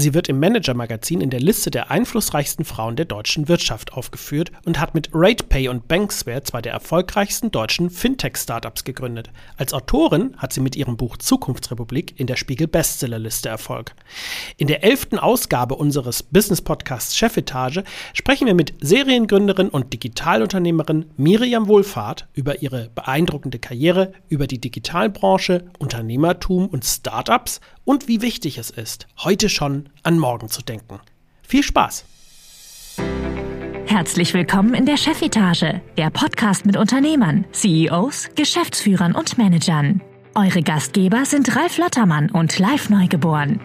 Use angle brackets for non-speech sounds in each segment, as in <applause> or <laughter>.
Sie wird im Manager-Magazin in der Liste der einflussreichsten Frauen der deutschen Wirtschaft aufgeführt und hat mit RatePay und Banksware zwei der erfolgreichsten deutschen Fintech-Startups gegründet. Als Autorin hat sie mit ihrem Buch Zukunftsrepublik in der Spiegel-Bestsellerliste Erfolg. In der elften Ausgabe unseres Business-Podcasts Chefetage sprechen wir mit Seriengründerin und Digitalunternehmerin Miriam Wohlfahrt über ihre beeindruckende Karriere, über die Digitalbranche, Unternehmertum und Startups und wie wichtig es ist, heute schon an morgen zu denken. Viel Spaß! Herzlich willkommen in der Chefetage, der Podcast mit Unternehmern, CEOs, Geschäftsführern und Managern. Eure Gastgeber sind Ralf Lottermann und Live Neugeboren.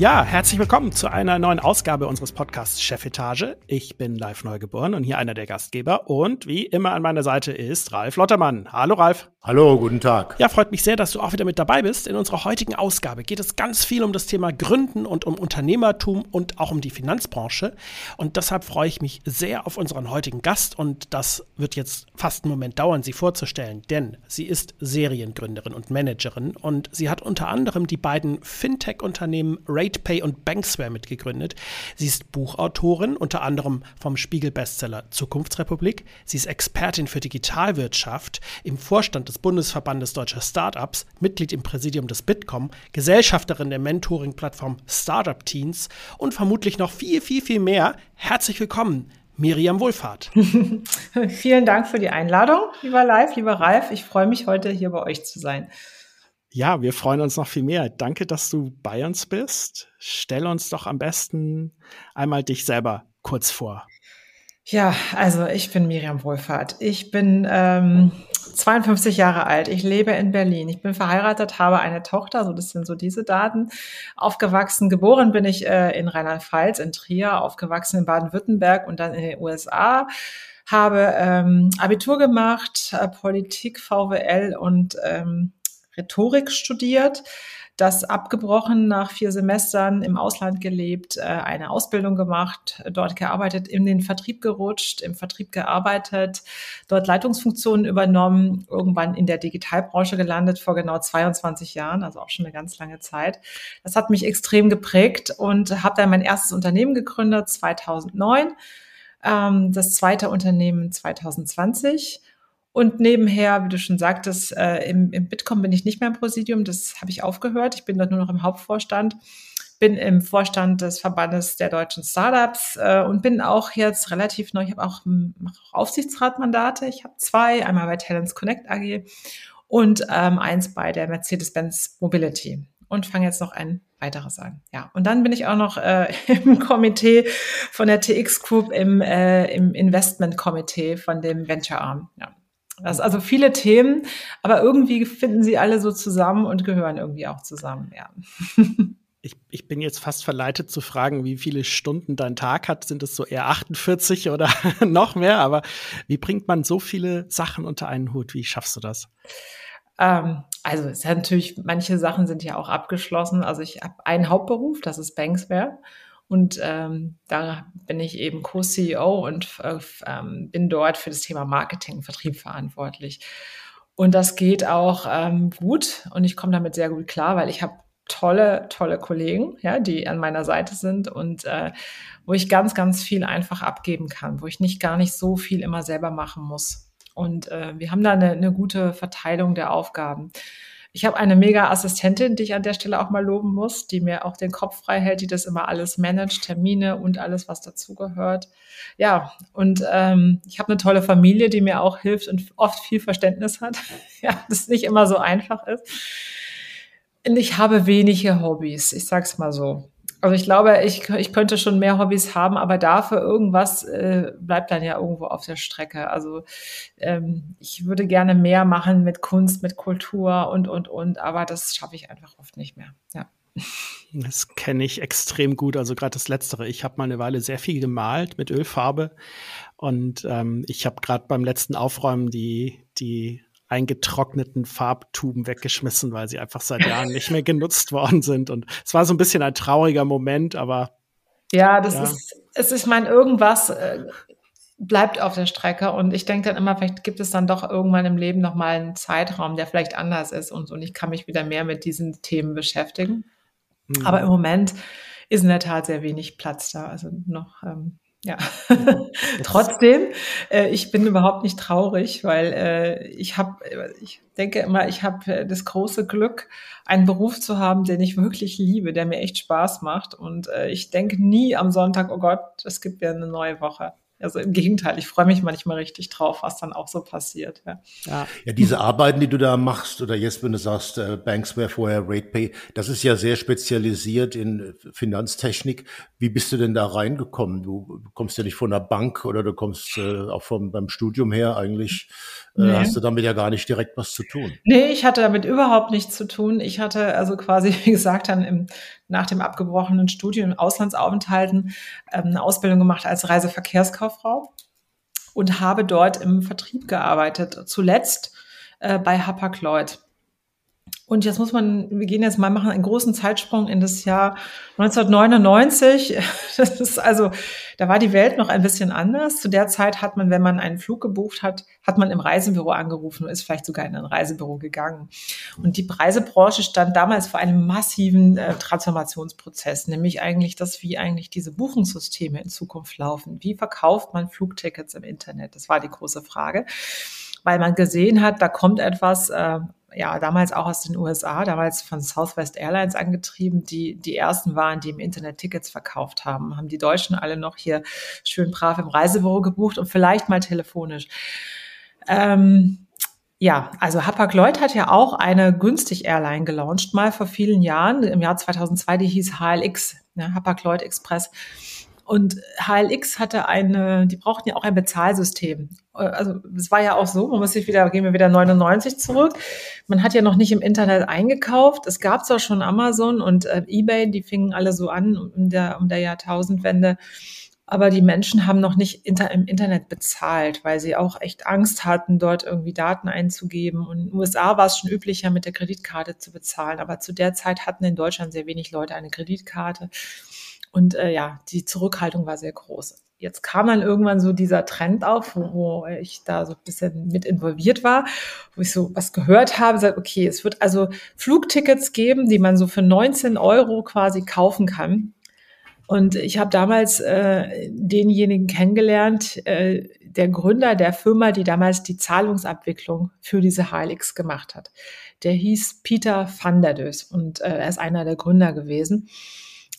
Ja, herzlich willkommen zu einer neuen Ausgabe unseres Podcasts Chefetage. Ich bin live neugeboren und hier einer der Gastgeber. Und wie immer an meiner Seite ist Ralf Lottermann. Hallo Ralf. Hallo, guten Tag. Ja, freut mich sehr, dass du auch wieder mit dabei bist. In unserer heutigen Ausgabe geht es ganz viel um das Thema Gründen und um Unternehmertum und auch um die Finanzbranche. Und deshalb freue ich mich sehr auf unseren heutigen Gast. Und das wird jetzt fast einen Moment dauern, sie vorzustellen, denn sie ist Seriengründerin und Managerin und sie hat unter anderem die beiden Fintech-Unternehmen Ray RatePay und Banksware mitgegründet. Sie ist Buchautorin, unter anderem vom Spiegel-Bestseller Zukunftsrepublik. Sie ist Expertin für Digitalwirtschaft im Vorstand des Bundesverbandes Deutscher Startups, Mitglied im Präsidium des Bitkom, Gesellschafterin der Mentoring-Plattform Startup Teens und vermutlich noch viel, viel, viel mehr. Herzlich willkommen. Miriam Wohlfahrt. <laughs> Vielen Dank für die Einladung, lieber Live, lieber Ralf. Ich freue mich, heute hier bei euch zu sein. Ja, wir freuen uns noch viel mehr. Danke, dass du bei uns bist. Stell uns doch am besten einmal dich selber kurz vor. Ja, also ich bin Miriam Wohlfahrt. Ich bin ähm, 52 Jahre alt. Ich lebe in Berlin. Ich bin verheiratet, habe eine Tochter. So, das sind so diese Daten. Aufgewachsen, geboren bin ich äh, in Rheinland-Pfalz, in Trier, aufgewachsen in Baden-Württemberg und dann in den USA habe ähm, Abitur gemacht, äh, Politik, VWL und ähm, Rhetorik studiert, das abgebrochen nach vier Semestern im Ausland gelebt, äh, eine Ausbildung gemacht, dort gearbeitet, in den Vertrieb gerutscht, im Vertrieb gearbeitet, dort Leitungsfunktionen übernommen, irgendwann in der Digitalbranche gelandet vor genau 22 Jahren, also auch schon eine ganz lange Zeit. Das hat mich extrem geprägt und habe dann mein erstes Unternehmen gegründet 2009, ähm, das zweite Unternehmen 2020 und nebenher, wie du schon sagtest, äh, im, im Bitkom bin ich nicht mehr im Präsidium, das habe ich aufgehört. Ich bin dort nur noch im Hauptvorstand, bin im Vorstand des Verbandes der deutschen Startups äh, und bin auch jetzt relativ neu, ich habe auch, auch Aufsichtsratmandate. Ich habe zwei, einmal bei Talents Connect AG und ähm, eins bei der Mercedes-Benz Mobility und fange jetzt noch ein weiteres an. Ja, und dann bin ich auch noch äh, <laughs> im Komitee von der TX Group im, äh, im Investment-Komitee von dem Venture Arm. Ja. Das also viele Themen, aber irgendwie finden sie alle so zusammen und gehören irgendwie auch zusammen, ja. <laughs> Ich, ich bin jetzt fast verleitet zu fragen, wie viele Stunden dein Tag hat. Sind es so eher 48 oder <laughs> noch mehr? Aber wie bringt man so viele Sachen unter einen Hut? Wie schaffst du das? Ähm, also es ist natürlich, manche Sachen sind ja auch abgeschlossen. Also ich habe einen Hauptberuf, das ist Banksware. Und ähm, da bin ich eben Co-CEO und äh, ähm, bin dort für das Thema Marketing und Vertrieb verantwortlich. Und das geht auch ähm, gut und ich komme damit sehr gut klar, weil ich habe tolle, tolle Kollegen, ja, die an meiner Seite sind und äh, wo ich ganz, ganz viel einfach abgeben kann, wo ich nicht gar nicht so viel immer selber machen muss. Und äh, wir haben da eine, eine gute Verteilung der Aufgaben. Ich habe eine mega Assistentin, die ich an der Stelle auch mal loben muss, die mir auch den Kopf frei hält, die das immer alles managt, Termine und alles, was dazugehört. Ja, und ähm, ich habe eine tolle Familie, die mir auch hilft und oft viel Verständnis hat. <laughs> ja, das nicht immer so einfach ist. Und ich habe wenige Hobbys, ich sag's mal so. Also ich glaube, ich, ich könnte schon mehr Hobbys haben, aber dafür irgendwas äh, bleibt dann ja irgendwo auf der Strecke. Also ähm, ich würde gerne mehr machen mit Kunst, mit Kultur und, und, und, aber das schaffe ich einfach oft nicht mehr. Ja. Das kenne ich extrem gut. Also gerade das Letztere. Ich habe mal eine Weile sehr viel gemalt mit Ölfarbe und ähm, ich habe gerade beim letzten Aufräumen die die eingetrockneten Farbtuben weggeschmissen, weil sie einfach seit Jahren nicht mehr genutzt worden sind. Und es war so ein bisschen ein trauriger Moment, aber. Ja, das ja. ist, es ist, ich meine, irgendwas, äh, bleibt auf der Strecke. Und ich denke dann immer, vielleicht gibt es dann doch irgendwann im Leben nochmal einen Zeitraum, der vielleicht anders ist und, und ich kann mich wieder mehr mit diesen Themen beschäftigen. Mhm. Aber im Moment ist in der Tat sehr wenig Platz da. Also noch, ähm, ja. <laughs> Trotzdem, äh, ich bin überhaupt nicht traurig, weil äh, ich habe, ich denke immer, ich habe äh, das große Glück, einen Beruf zu haben, den ich wirklich liebe, der mir echt Spaß macht. Und äh, ich denke nie am Sonntag, oh Gott, es gibt ja eine neue Woche. Also im Gegenteil, ich freue mich manchmal richtig drauf, was dann auch so passiert. Ja, ja. ja diese Arbeiten, die du da machst, oder jetzt, wenn du sagst, äh, Banksware vorher RatePay, das ist ja sehr spezialisiert in Finanztechnik. Wie bist du denn da reingekommen? Du kommst ja nicht von der Bank oder du kommst äh, auch vom, beim Studium her eigentlich. Äh, nee. Hast du damit ja gar nicht direkt was zu tun? Nee, ich hatte damit überhaupt nichts zu tun. Ich hatte also quasi, <laughs> wie gesagt, dann im, nach dem abgebrochenen Studium Auslandsaufenthalten ähm, eine Ausbildung gemacht als Reiseverkehrskauffrau und habe dort im Vertrieb gearbeitet. Zuletzt äh, bei Hapag-Lloyd. Und jetzt muss man, wir gehen jetzt mal machen einen großen Zeitsprung in das Jahr 1999. <laughs> Das ist also, da war die Welt noch ein bisschen anders. Zu der Zeit hat man, wenn man einen Flug gebucht hat, hat man im Reisebüro angerufen und ist vielleicht sogar in ein Reisebüro gegangen. Und die Reisebranche stand damals vor einem massiven äh, Transformationsprozess, nämlich eigentlich das, wie eigentlich diese Buchungssysteme in Zukunft laufen. Wie verkauft man Flugtickets im Internet? Das war die große Frage weil man gesehen hat, da kommt etwas, äh, ja, damals auch aus den USA, damals von Southwest Airlines angetrieben, die die ersten waren, die im Internet Tickets verkauft haben. Haben die Deutschen alle noch hier schön brav im Reisebüro gebucht und vielleicht mal telefonisch. Ähm, ja, also Hapag-Lloyd hat ja auch eine günstig Airline gelauncht, mal vor vielen Jahren, im Jahr 2002, die hieß HLX, ne, Hapag-Lloyd Express. Und HLX hatte eine, die brauchten ja auch ein Bezahlsystem. Also es war ja auch so, man muss sich wieder, gehen wir wieder 99 zurück. Man hat ja noch nicht im Internet eingekauft. Es gab zwar schon Amazon und äh, eBay, die fingen alle so an um der, um der Jahrtausendwende. Aber die Menschen haben noch nicht inter, im Internet bezahlt, weil sie auch echt Angst hatten, dort irgendwie Daten einzugeben. Und in den USA war es schon üblicher, mit der Kreditkarte zu bezahlen. Aber zu der Zeit hatten in Deutschland sehr wenig Leute eine Kreditkarte. Und äh, ja, die Zurückhaltung war sehr groß. Jetzt kam dann irgendwann so dieser Trend auf, wo, wo ich da so ein bisschen mit involviert war, wo ich so was gehört habe, sagt, okay, es wird also Flugtickets geben, die man so für 19 Euro quasi kaufen kann. Und ich habe damals äh, denjenigen kennengelernt, äh, der Gründer der Firma, die damals die Zahlungsabwicklung für diese HLX gemacht hat. Der hieß Peter van der Dös und äh, er ist einer der Gründer gewesen.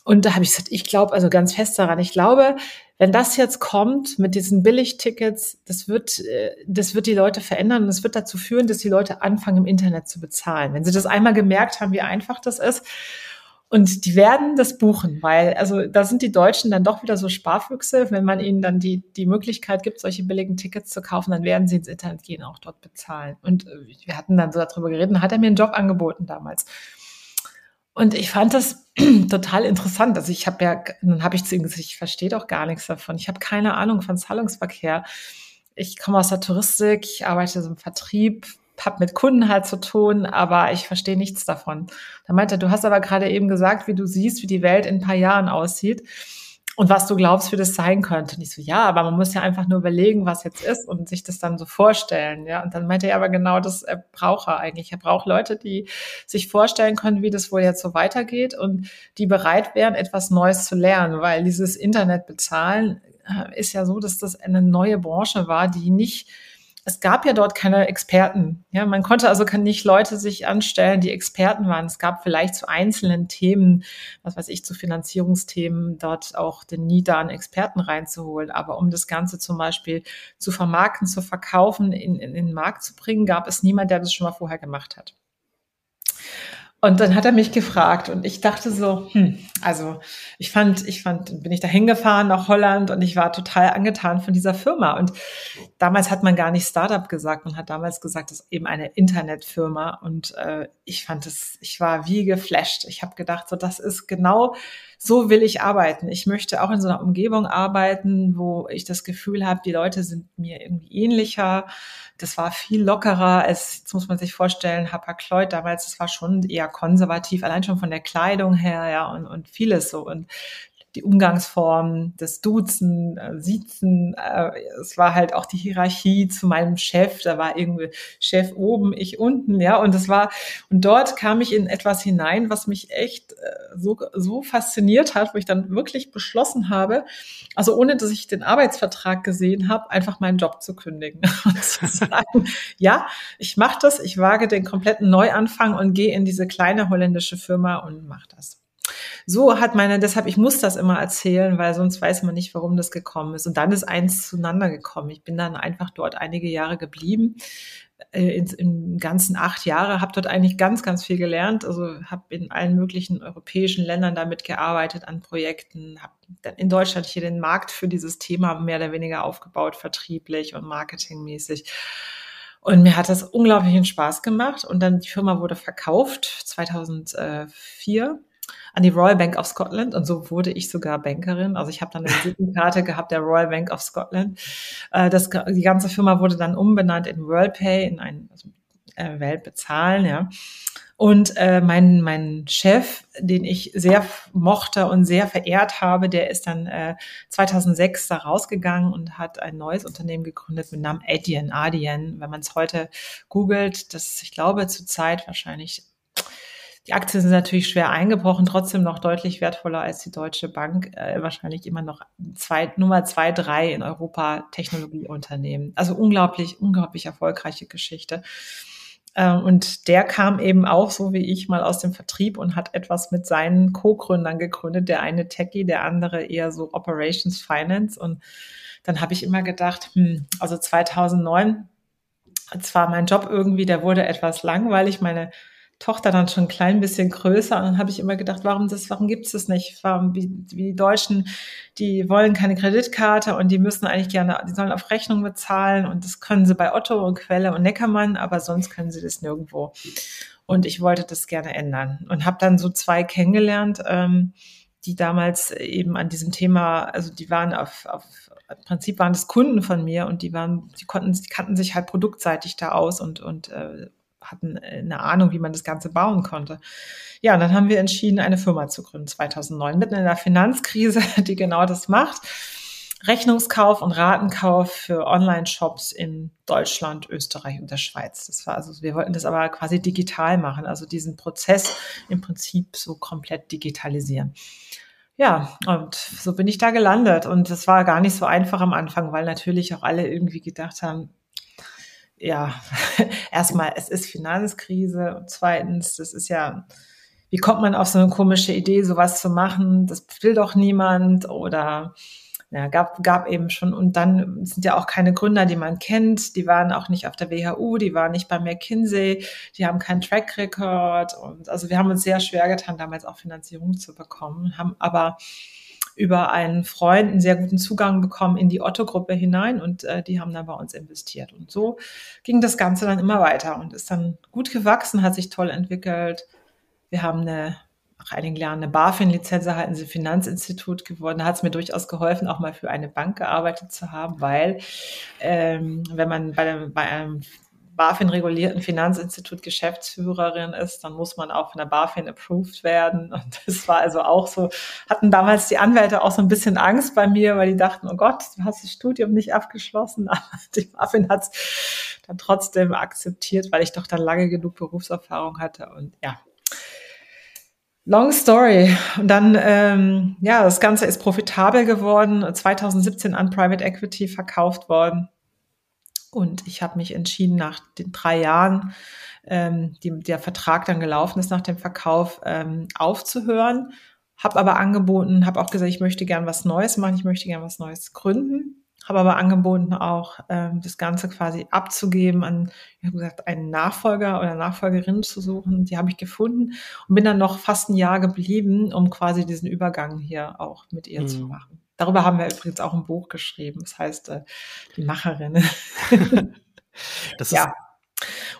Und da habe ich gesagt, ich glaube also ganz fest daran. Ich glaube, wenn das jetzt kommt mit diesen Billigtickets, das wird, äh, das wird die Leute verändern und es wird dazu führen, dass die Leute anfangen, im Internet zu bezahlen. Wenn sie das einmal gemerkt haben, wie einfach das ist. Und die werden das buchen, weil, also da sind die Deutschen dann doch wieder so Sparfüchse. Wenn man ihnen dann die, die Möglichkeit gibt, solche billigen Tickets zu kaufen, dann werden sie ins Internet gehen, auch dort bezahlen. Und äh, wir hatten dann so darüber geredet, und hat er mir einen Job angeboten damals. Und ich fand das <clears throat> total interessant. Also ich habe ja, dann habe ich zu ihm gesagt, ich verstehe doch gar nichts davon. Ich habe keine Ahnung von Zahlungsverkehr. Ich komme aus der Touristik, ich arbeite so im Vertrieb, habe mit Kunden halt zu tun, aber ich verstehe nichts davon. Da meinte er, du hast aber gerade eben gesagt, wie du siehst, wie die Welt in ein paar Jahren aussieht und was du glaubst, wie das sein könnte. Und ich so, ja, aber man muss ja einfach nur überlegen, was jetzt ist und sich das dann so vorstellen. Ja, und dann meinte er aber genau, das er braucht er eigentlich. Er braucht Leute, die sich vorstellen können, wie das wohl jetzt so weitergeht und die bereit wären, etwas Neues zu lernen, weil dieses Internet bezahlen äh, ist ja so, dass das eine neue Branche war, die nicht es gab ja dort keine Experten. Ja, man konnte also nicht Leute sich anstellen, die Experten waren. Es gab vielleicht zu einzelnen Themen, was weiß ich, zu Finanzierungsthemen, dort auch den NIDA an Experten reinzuholen. Aber um das Ganze zum Beispiel zu vermarkten, zu verkaufen, in, in, in den Markt zu bringen, gab es niemand, der das schon mal vorher gemacht hat. Und dann hat er mich gefragt und ich dachte so, hm, also ich fand, ich fand, bin ich da hingefahren nach Holland und ich war total angetan von dieser Firma. Und damals hat man gar nicht Startup gesagt, man hat damals gesagt, das ist eben eine Internetfirma. Und äh, ich fand es, ich war wie geflasht. Ich habe gedacht, so das ist genau so will ich arbeiten. Ich möchte auch in so einer Umgebung arbeiten, wo ich das Gefühl habe, die Leute sind mir irgendwie ähnlicher. Das war viel lockerer als, jetzt muss man sich vorstellen, Hapag-Lloyd damals, das war schon eher konservativ, allein schon von der Kleidung her, ja, und, und vieles so. Und die Umgangsformen, das Duzen, äh, Siezen. Äh, es war halt auch die Hierarchie zu meinem Chef. Da war irgendwie Chef oben, ich unten, ja. Und das war, und dort kam ich in etwas hinein, was mich echt äh, so, so fasziniert hat, wo ich dann wirklich beschlossen habe, also ohne dass ich den Arbeitsvertrag gesehen habe, einfach meinen Job zu kündigen <laughs> und zu sagen, ja, ich mache das, ich wage den kompletten Neuanfang und gehe in diese kleine holländische Firma und mache das. So hat meine, deshalb, ich muss das immer erzählen, weil sonst weiß man nicht, warum das gekommen ist. Und dann ist eins zueinander gekommen. Ich bin dann einfach dort einige Jahre geblieben, äh, in, in ganzen acht Jahre, habe dort eigentlich ganz, ganz viel gelernt. Also habe in allen möglichen europäischen Ländern damit gearbeitet an Projekten, habe dann in Deutschland hier den Markt für dieses Thema mehr oder weniger aufgebaut, vertrieblich und marketingmäßig. Und mir hat das unglaublichen Spaß gemacht. Und dann die Firma wurde verkauft 2004 an die Royal Bank of Scotland und so wurde ich sogar Bankerin. Also ich habe dann eine <laughs> Visitenkarte gehabt der Royal Bank of Scotland. Äh, das, die ganze Firma wurde dann umbenannt in WorldPay, in ein also, äh, Weltbezahlen, ja. Und äh, mein, mein Chef, den ich sehr mochte und sehr verehrt habe, der ist dann äh, 2006 da rausgegangen und hat ein neues Unternehmen gegründet mit Namen Adyen, Adyen. Wenn man es heute googelt, das, ich glaube, zur Zeit wahrscheinlich die Aktien sind natürlich schwer eingebrochen, trotzdem noch deutlich wertvoller als die Deutsche Bank. Äh, wahrscheinlich immer noch zwei, Nummer zwei, drei in Europa Technologieunternehmen. Also unglaublich, unglaublich erfolgreiche Geschichte. Ähm, und der kam eben auch so wie ich mal aus dem Vertrieb und hat etwas mit seinen Co-Gründern gegründet. Der eine Techie, der andere eher so Operations Finance. Und dann habe ich immer gedacht, hm, also 2009, zwar mein Job irgendwie, der wurde etwas langweilig. Meine Tochter dann schon ein klein bisschen größer und dann habe ich immer gedacht, warum das, warum gibt es das nicht? Warum, wie, wie die Deutschen, die wollen keine Kreditkarte und die müssen eigentlich gerne, die sollen auf Rechnung bezahlen und das können sie bei Otto und Quelle und Neckermann, aber sonst können sie das nirgendwo. Und ich wollte das gerne ändern und habe dann so zwei kennengelernt, ähm, die damals eben an diesem Thema, also die waren auf, auf im Prinzip waren das Kunden von mir und die waren, die konnten, die kannten sich halt produktseitig da aus und, und äh, hatten äh, eine Ahnung, wie man das Ganze bauen konnte. Ja, und dann haben wir entschieden, eine Firma zu gründen 2009, mitten in der Finanzkrise, <laughs> die genau das macht. Rechnungskauf und Ratenkauf für Online-Shops in Deutschland, Österreich und der Schweiz. Das war also, wir wollten das aber quasi digital machen, also diesen Prozess im Prinzip so komplett digitalisieren. Ja, und so bin ich da gelandet. Und das war gar nicht so einfach am Anfang, weil natürlich auch alle irgendwie gedacht haben, ja, <laughs> erstmal, es ist Finanzkrise und zweitens, das ist ja, wie kommt man auf so eine komische Idee, sowas zu machen? Das will doch niemand oder ja, gab, gab eben schon. Und dann sind ja auch keine Gründer, die man kennt. Die waren auch nicht auf der WHU, die waren nicht bei McKinsey, die haben keinen Track Record. Und also wir haben uns sehr schwer getan, damals auch Finanzierung zu bekommen, haben aber über einen Freund einen sehr guten Zugang bekommen in die Otto-Gruppe hinein und äh, die haben dann bei uns investiert. Und so ging das Ganze dann immer weiter und ist dann gut gewachsen, hat sich toll entwickelt. Wir haben eine nach einigen Jahren eine BaFin-Lizenz erhalten, sind Finanzinstitut geworden. Da hat es mir durchaus geholfen, auch mal für eine Bank gearbeitet zu haben, weil ähm, wenn man bei, dem, bei einem BaFin-regulierten Finanzinstitut Geschäftsführerin ist, dann muss man auch von der BaFin approved werden. Und das war also auch so, hatten damals die Anwälte auch so ein bisschen Angst bei mir, weil die dachten, oh Gott, du hast das Studium nicht abgeschlossen. <laughs> Aber die BaFin hat es dann trotzdem akzeptiert, weil ich doch dann lange genug Berufserfahrung hatte. Und ja, Long story. Und dann, ähm, ja, das Ganze ist profitabel geworden, 2017 an Private Equity verkauft worden. Und ich habe mich entschieden, nach den drei Jahren, ähm, die der Vertrag dann gelaufen ist nach dem Verkauf, ähm, aufzuhören. Habe aber angeboten, habe auch gesagt, ich möchte gern was Neues machen, ich möchte gern was Neues gründen. Habe aber angeboten, auch ähm, das Ganze quasi abzugeben an, ich habe gesagt, einen Nachfolger oder Nachfolgerin zu suchen. Die habe ich gefunden und bin dann noch fast ein Jahr geblieben, um quasi diesen Übergang hier auch mit ihr mhm. zu machen. Darüber haben wir übrigens auch ein Buch geschrieben. Das heißt, äh, die Macherin. <laughs> <laughs> das ist, ja.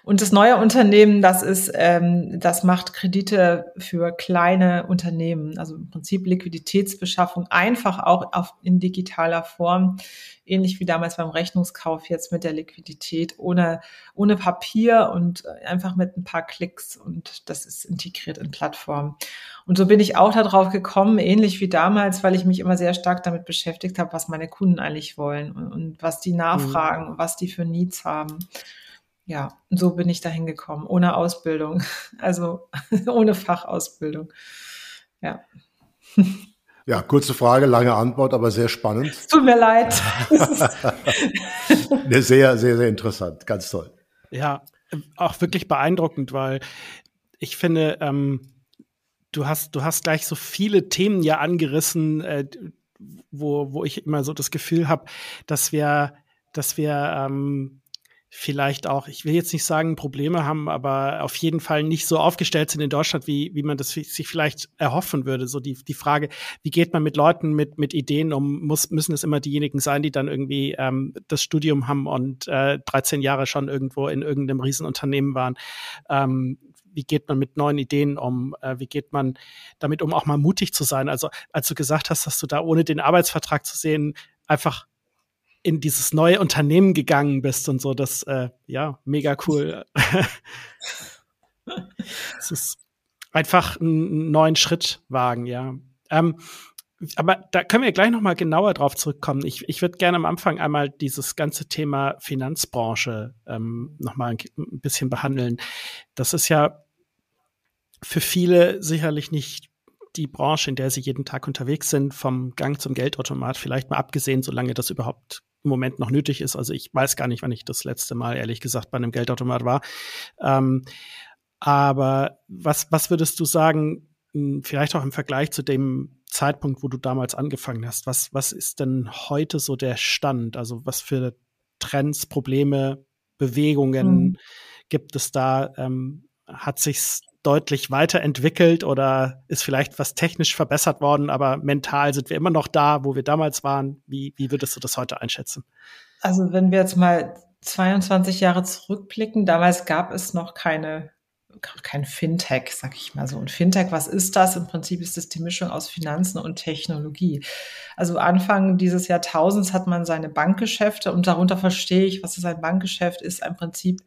Und das neue Unternehmen, das ist, ähm, das macht Kredite für kleine Unternehmen, also im Prinzip Liquiditätsbeschaffung einfach auch auf, in digitaler Form, ähnlich wie damals beim Rechnungskauf jetzt mit der Liquidität, ohne, ohne Papier und einfach mit ein paar Klicks und das ist integriert in Plattformen. Und so bin ich auch darauf gekommen, ähnlich wie damals, weil ich mich immer sehr stark damit beschäftigt habe, was meine Kunden eigentlich wollen und, und was die nachfragen, mhm. was die für Needs haben ja, so bin ich dahin gekommen, ohne Ausbildung, <laughs> also <laughs> ohne Fachausbildung. Ja. <laughs> Ja, kurze Frage, lange Antwort, aber sehr spannend. Es tut mir leid. sehr, sehr, sehr interessant. Ganz toll. Ja, auch wirklich beeindruckend, weil ich finde, ähm, du hast, du hast gleich so viele Themen ja angerissen, äh, wo, wo ich immer so das Gefühl habe, dass wir, dass wir ähm, vielleicht auch, ich will jetzt nicht sagen, Probleme haben, aber auf jeden Fall nicht so aufgestellt sind in Deutschland, wie, wie man das sich vielleicht erhoffen würde. So die, die Frage, wie geht man mit Leuten mit, mit Ideen um? Muss, müssen es immer diejenigen sein, die dann irgendwie ähm, das Studium haben und äh, 13 Jahre schon irgendwo in irgendeinem Riesenunternehmen waren? Ähm, wie geht man mit neuen Ideen um? Äh, wie geht man damit um, auch mal mutig zu sein? Also, als du gesagt hast, dass du da ohne den Arbeitsvertrag zu sehen einfach in dieses neue Unternehmen gegangen bist und so, das, äh, ja, mega cool. <laughs> es ist einfach einen neuen Schritt wagen, ja. Ähm, aber da können wir gleich noch mal genauer drauf zurückkommen. Ich, ich würde gerne am Anfang einmal dieses ganze Thema Finanzbranche ähm, noch mal ein, ein bisschen behandeln. Das ist ja für viele sicherlich nicht die Branche, in der sie jeden Tag unterwegs sind, vom Gang zum Geldautomat, vielleicht mal abgesehen, solange das überhaupt im Moment noch nötig ist. Also ich weiß gar nicht, wann ich das letzte Mal, ehrlich gesagt, bei einem Geldautomat war. Ähm, aber was, was würdest du sagen, hm, vielleicht auch im Vergleich zu dem Zeitpunkt, wo du damals angefangen hast, was, was ist denn heute so der Stand? Also was für Trends, Probleme, Bewegungen mhm. gibt es da? Ähm, hat sich's deutlich weiterentwickelt oder ist vielleicht was technisch verbessert worden, aber mental sind wir immer noch da, wo wir damals waren. Wie, wie würdest du das heute einschätzen? Also wenn wir jetzt mal 22 Jahre zurückblicken, damals gab es noch keine kein Fintech, sag ich mal so. Und Fintech, was ist das? Im Prinzip ist das die Mischung aus Finanzen und Technologie. Also Anfang dieses Jahrtausends hat man seine Bankgeschäfte und darunter verstehe ich, was ist ein Bankgeschäft, ist im Prinzip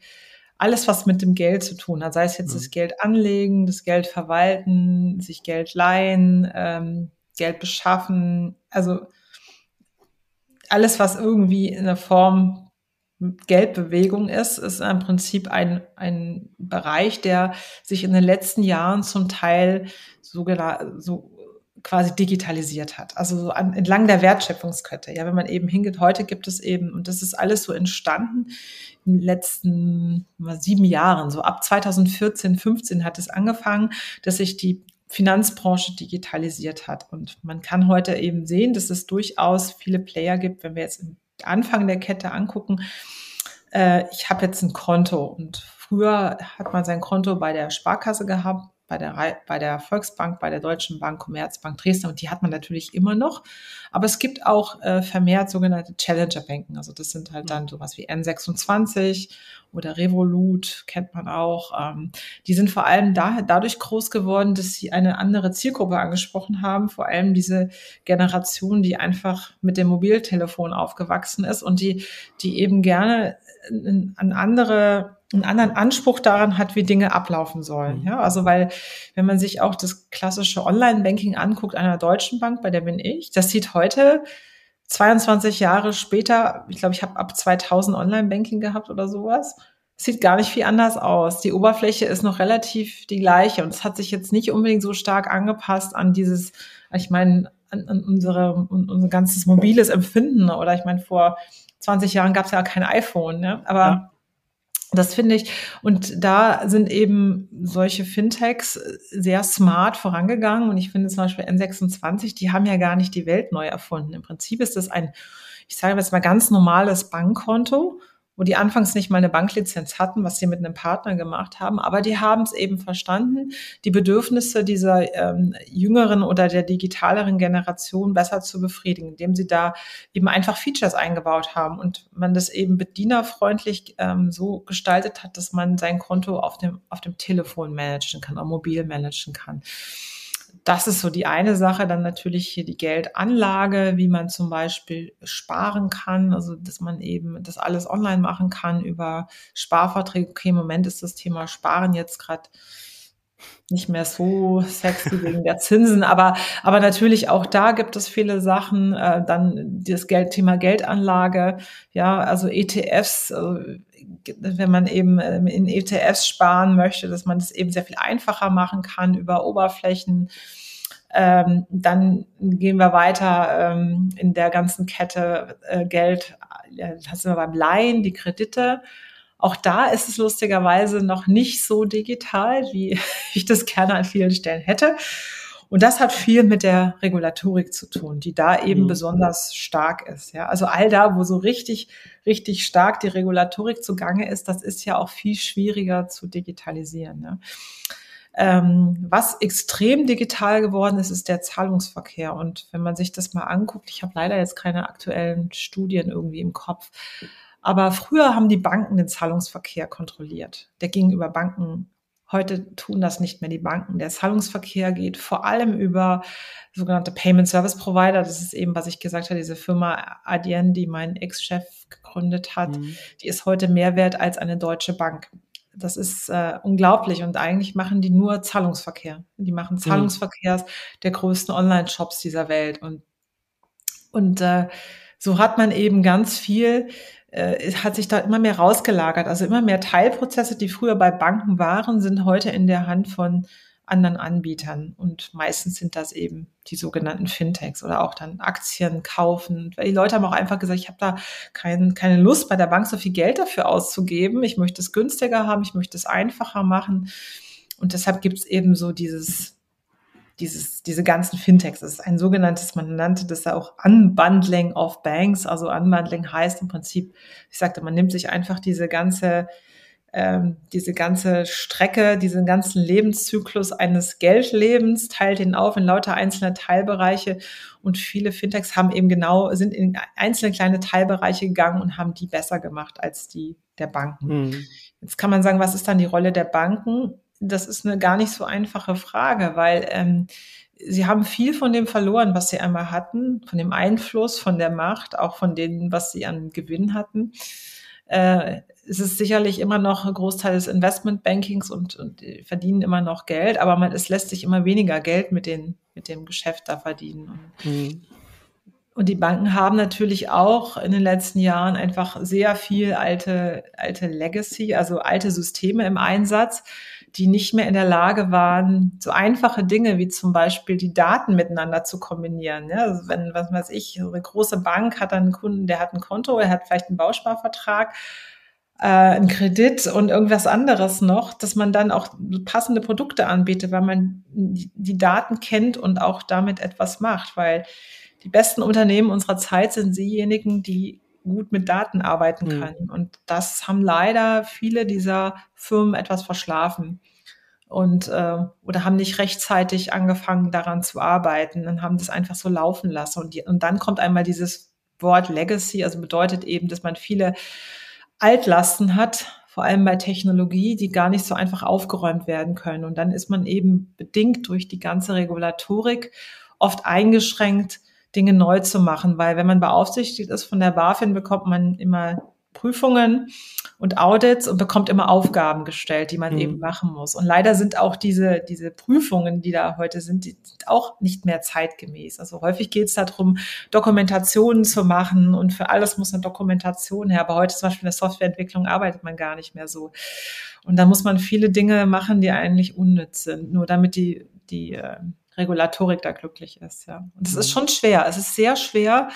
alles, was mit dem Geld zu tun hat, sei es jetzt mhm. das Geld anlegen, das Geld verwalten, sich Geld leihen, ähm, Geld beschaffen, also alles, was irgendwie in der Form Geldbewegung ist, ist im Prinzip ein, ein Bereich, der sich in den letzten Jahren zum Teil so, so quasi digitalisiert hat. Also so an, entlang der Wertschöpfungskette. Ja, wenn man eben hingeht, heute gibt es eben, und das ist alles so entstanden in den letzten mal, sieben Jahren, so ab 2014, 15 hat es angefangen, dass sich die Finanzbranche digitalisiert hat. Und man kann heute eben sehen, dass es durchaus viele Player gibt, wenn wir jetzt im Anfang der Kette angucken. Äh, ich habe jetzt ein Konto und früher hat man sein Konto bei der Sparkasse gehabt bei der, bei der Volksbank, bei der Deutschen Bank, Commerzbank Dresden und die hat man natürlich immer noch. Aber es gibt auch äh, vermehrt sogenannte Challenger-Banken. Also das sind halt dann sowas wie N26 oder Revolut, kennt man auch. Ähm, die sind vor allem da, dadurch groß geworden, dass sie eine andere Zielgruppe angesprochen haben. Vor allem diese Generation, die einfach mit dem Mobiltelefon aufgewachsen ist und die, die eben gerne an andere einen anderen Anspruch daran hat, wie Dinge ablaufen sollen. Mhm. Ja, also weil, wenn man sich auch das klassische Online-Banking anguckt einer deutschen Bank, bei der bin ich, das sieht heute 22 Jahre später, ich glaube, ich habe ab 2000 Online-Banking gehabt oder sowas, sieht gar nicht viel anders aus. Die Oberfläche ist noch relativ die gleiche und es hat sich jetzt nicht unbedingt so stark angepasst an dieses, ich meine, an, an unsere, unser ganzes mobiles Empfinden oder ich meine, vor 20 Jahren gab es ja kein iPhone, ne? aber ja das finde ich. Und da sind eben solche Fintechs sehr smart vorangegangen. Und ich finde zum Beispiel N26, die haben ja gar nicht die Welt neu erfunden. Im Prinzip ist das ein, ich sage jetzt mal ganz normales Bankkonto, wo die anfangs nicht mal eine Banklizenz hatten, was sie mit einem Partner gemacht haben, aber die haben es eben verstanden, die Bedürfnisse dieser ähm, jüngeren oder der digitaleren Generation besser zu befriedigen, indem sie da eben einfach Features eingebaut haben und man das eben bedienerfreundlich ähm, so gestaltet hat, dass man sein Konto auf dem, auf dem Telefon managen kann, oder mobil managen kann das ist so die eine Sache. Dann natürlich hier die Geldanlage, wie man zum Beispiel sparen kann, also dass man eben das alles online machen kann über Sparverträge. Okay, im Moment ist das Thema Sparen jetzt gerade nicht mehr so sexy wegen der Zinsen, aber, aber natürlich auch da gibt es viele Sachen. Äh, dann das Geld, Thema Geldanlage, ja, also ETFs, also wenn man eben ähm, in ETFs sparen möchte, dass man das eben sehr viel einfacher machen kann über Oberflächen. Ähm, dann gehen wir weiter ähm, in der ganzen Kette äh, Geld, äh, das sind wir beim Leihen, die Kredite. Auch da ist es lustigerweise noch nicht so digital, wie <laughs> ich das gerne an vielen Stellen hätte. Und das hat viel mit der Regulatorik zu tun, die da eben mhm. besonders stark ist. Ja, also all da, wo so richtig, richtig stark die Regulatorik zugange ist, das ist ja auch viel schwieriger zu digitalisieren. Ne? Ähm, was extrem digital geworden ist, ist der Zahlungsverkehr. Und wenn man sich das mal anguckt, ich habe leider jetzt keine aktuellen Studien irgendwie im Kopf, aber früher haben die Banken den Zahlungsverkehr kontrolliert. Der ging über Banken Heute tun das nicht mehr die Banken. Der Zahlungsverkehr geht vor allem über sogenannte Payment Service Provider. Das ist eben, was ich gesagt habe, diese Firma Adyen, die mein Ex-Chef gegründet hat. Mhm. Die ist heute mehr wert als eine deutsche Bank. Das ist äh, unglaublich und eigentlich machen die nur Zahlungsverkehr. Die machen mhm. Zahlungsverkehrs mhm. der größten Online-Shops dieser Welt und und äh, so hat man eben ganz viel hat sich da immer mehr rausgelagert. Also immer mehr Teilprozesse, die früher bei Banken waren, sind heute in der Hand von anderen Anbietern. Und meistens sind das eben die sogenannten Fintechs oder auch dann Aktien kaufen. Die Leute haben auch einfach gesagt, ich habe da kein, keine Lust, bei der Bank so viel Geld dafür auszugeben. Ich möchte es günstiger haben, ich möchte es einfacher machen. Und deshalb gibt es eben so dieses dieses, diese ganzen Fintechs. Das ist ein sogenanntes, man nannte das ja auch Unbundling of Banks. Also Unbundling heißt im Prinzip, ich sagte, man nimmt sich einfach diese ganze, ähm, diese ganze Strecke, diesen ganzen Lebenszyklus eines Geldlebens, teilt ihn auf in lauter einzelne Teilbereiche. Und viele Fintechs haben eben genau, sind in einzelne kleine Teilbereiche gegangen und haben die besser gemacht als die der Banken. Mhm. Jetzt kann man sagen, was ist dann die Rolle der Banken? Das ist eine gar nicht so einfache Frage, weil ähm, sie haben viel von dem verloren, was sie einmal hatten, von dem Einfluss, von der Macht, auch von dem, was sie an Gewinn hatten. Äh, es ist sicherlich immer noch ein Großteil des Investmentbankings und, und verdienen immer noch Geld, aber man, es lässt sich immer weniger Geld mit, den, mit dem Geschäft da verdienen. Und, mhm. und die Banken haben natürlich auch in den letzten Jahren einfach sehr viel alte, alte Legacy, also alte Systeme im Einsatz die nicht mehr in der Lage waren, so einfache Dinge wie zum Beispiel die Daten miteinander zu kombinieren. Ja, also wenn, was weiß ich, so eine große Bank hat einen Kunden, der hat ein Konto, er hat vielleicht einen Bausparvertrag, äh, einen Kredit und irgendwas anderes noch, dass man dann auch passende Produkte anbietet, weil man die Daten kennt und auch damit etwas macht, weil die besten Unternehmen unserer Zeit sind diejenigen, die gut mit Daten arbeiten mhm. können. Mhm. Und das haben leider viele dieser Firmen etwas verschlafen und äh, oder haben nicht rechtzeitig angefangen daran zu arbeiten und haben das einfach so laufen lassen. Und, die, und dann kommt einmal dieses Wort Legacy, also bedeutet eben, dass man viele Altlasten hat, vor allem bei Technologie, die gar nicht so einfach aufgeräumt werden können. Und dann ist man eben bedingt durch die ganze Regulatorik oft eingeschränkt, Dinge neu zu machen, weil wenn man beaufsichtigt ist von der BaFin, bekommt man immer Prüfungen und Audits und bekommt immer Aufgaben gestellt, die man mhm. eben machen muss. Und leider sind auch diese, diese Prüfungen, die da heute sind, die sind auch nicht mehr zeitgemäß. Also häufig geht es darum, Dokumentationen zu machen und für alles muss eine Dokumentation her. Aber heute zum Beispiel in der Softwareentwicklung arbeitet man gar nicht mehr so. Und da muss man viele Dinge machen, die eigentlich unnütz sind, nur damit die, die äh, Regulatorik da glücklich ist. Ja. Und es ist mhm. schon schwer. Es ist sehr schwer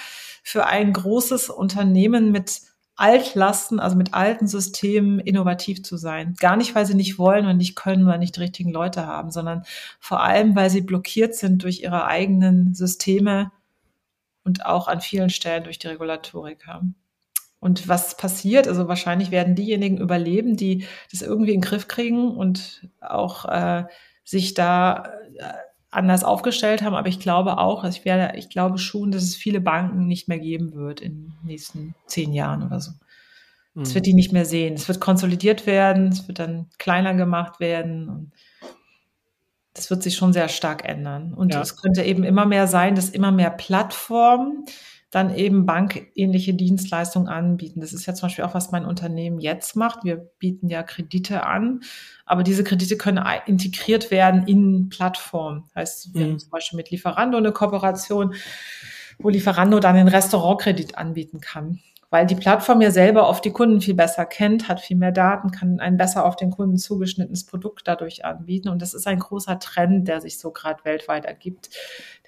für ein großes Unternehmen mit Altlasten, also mit alten Systemen innovativ zu sein. Gar nicht, weil sie nicht wollen und nicht können oder nicht die richtigen Leute haben, sondern vor allem, weil sie blockiert sind durch ihre eigenen Systeme und auch an vielen Stellen durch die Regulatorik haben. Und was passiert? Also wahrscheinlich werden diejenigen überleben, die das irgendwie in den Griff kriegen und auch äh, sich da äh, anders aufgestellt haben. Aber ich glaube auch, ich, werde, ich glaube schon, dass es viele Banken nicht mehr geben wird in den nächsten zehn Jahren oder so. Es wird mhm. die nicht mehr sehen. Es wird konsolidiert werden, es wird dann kleiner gemacht werden. Und das wird sich schon sehr stark ändern. Und ja. es könnte eben immer mehr sein, dass immer mehr Plattformen dann eben bankähnliche Dienstleistungen anbieten. Das ist ja zum Beispiel auch, was mein Unternehmen jetzt macht. Wir bieten ja Kredite an, aber diese Kredite können integriert werden in Plattformen. Heißt, wir mhm. haben zum Beispiel mit Lieferando eine Kooperation, wo Lieferando dann den Restaurantkredit anbieten kann weil die Plattform ja selber oft die Kunden viel besser kennt, hat viel mehr Daten, kann ein besser auf den Kunden zugeschnittenes Produkt dadurch anbieten. Und das ist ein großer Trend, der sich so gerade weltweit ergibt.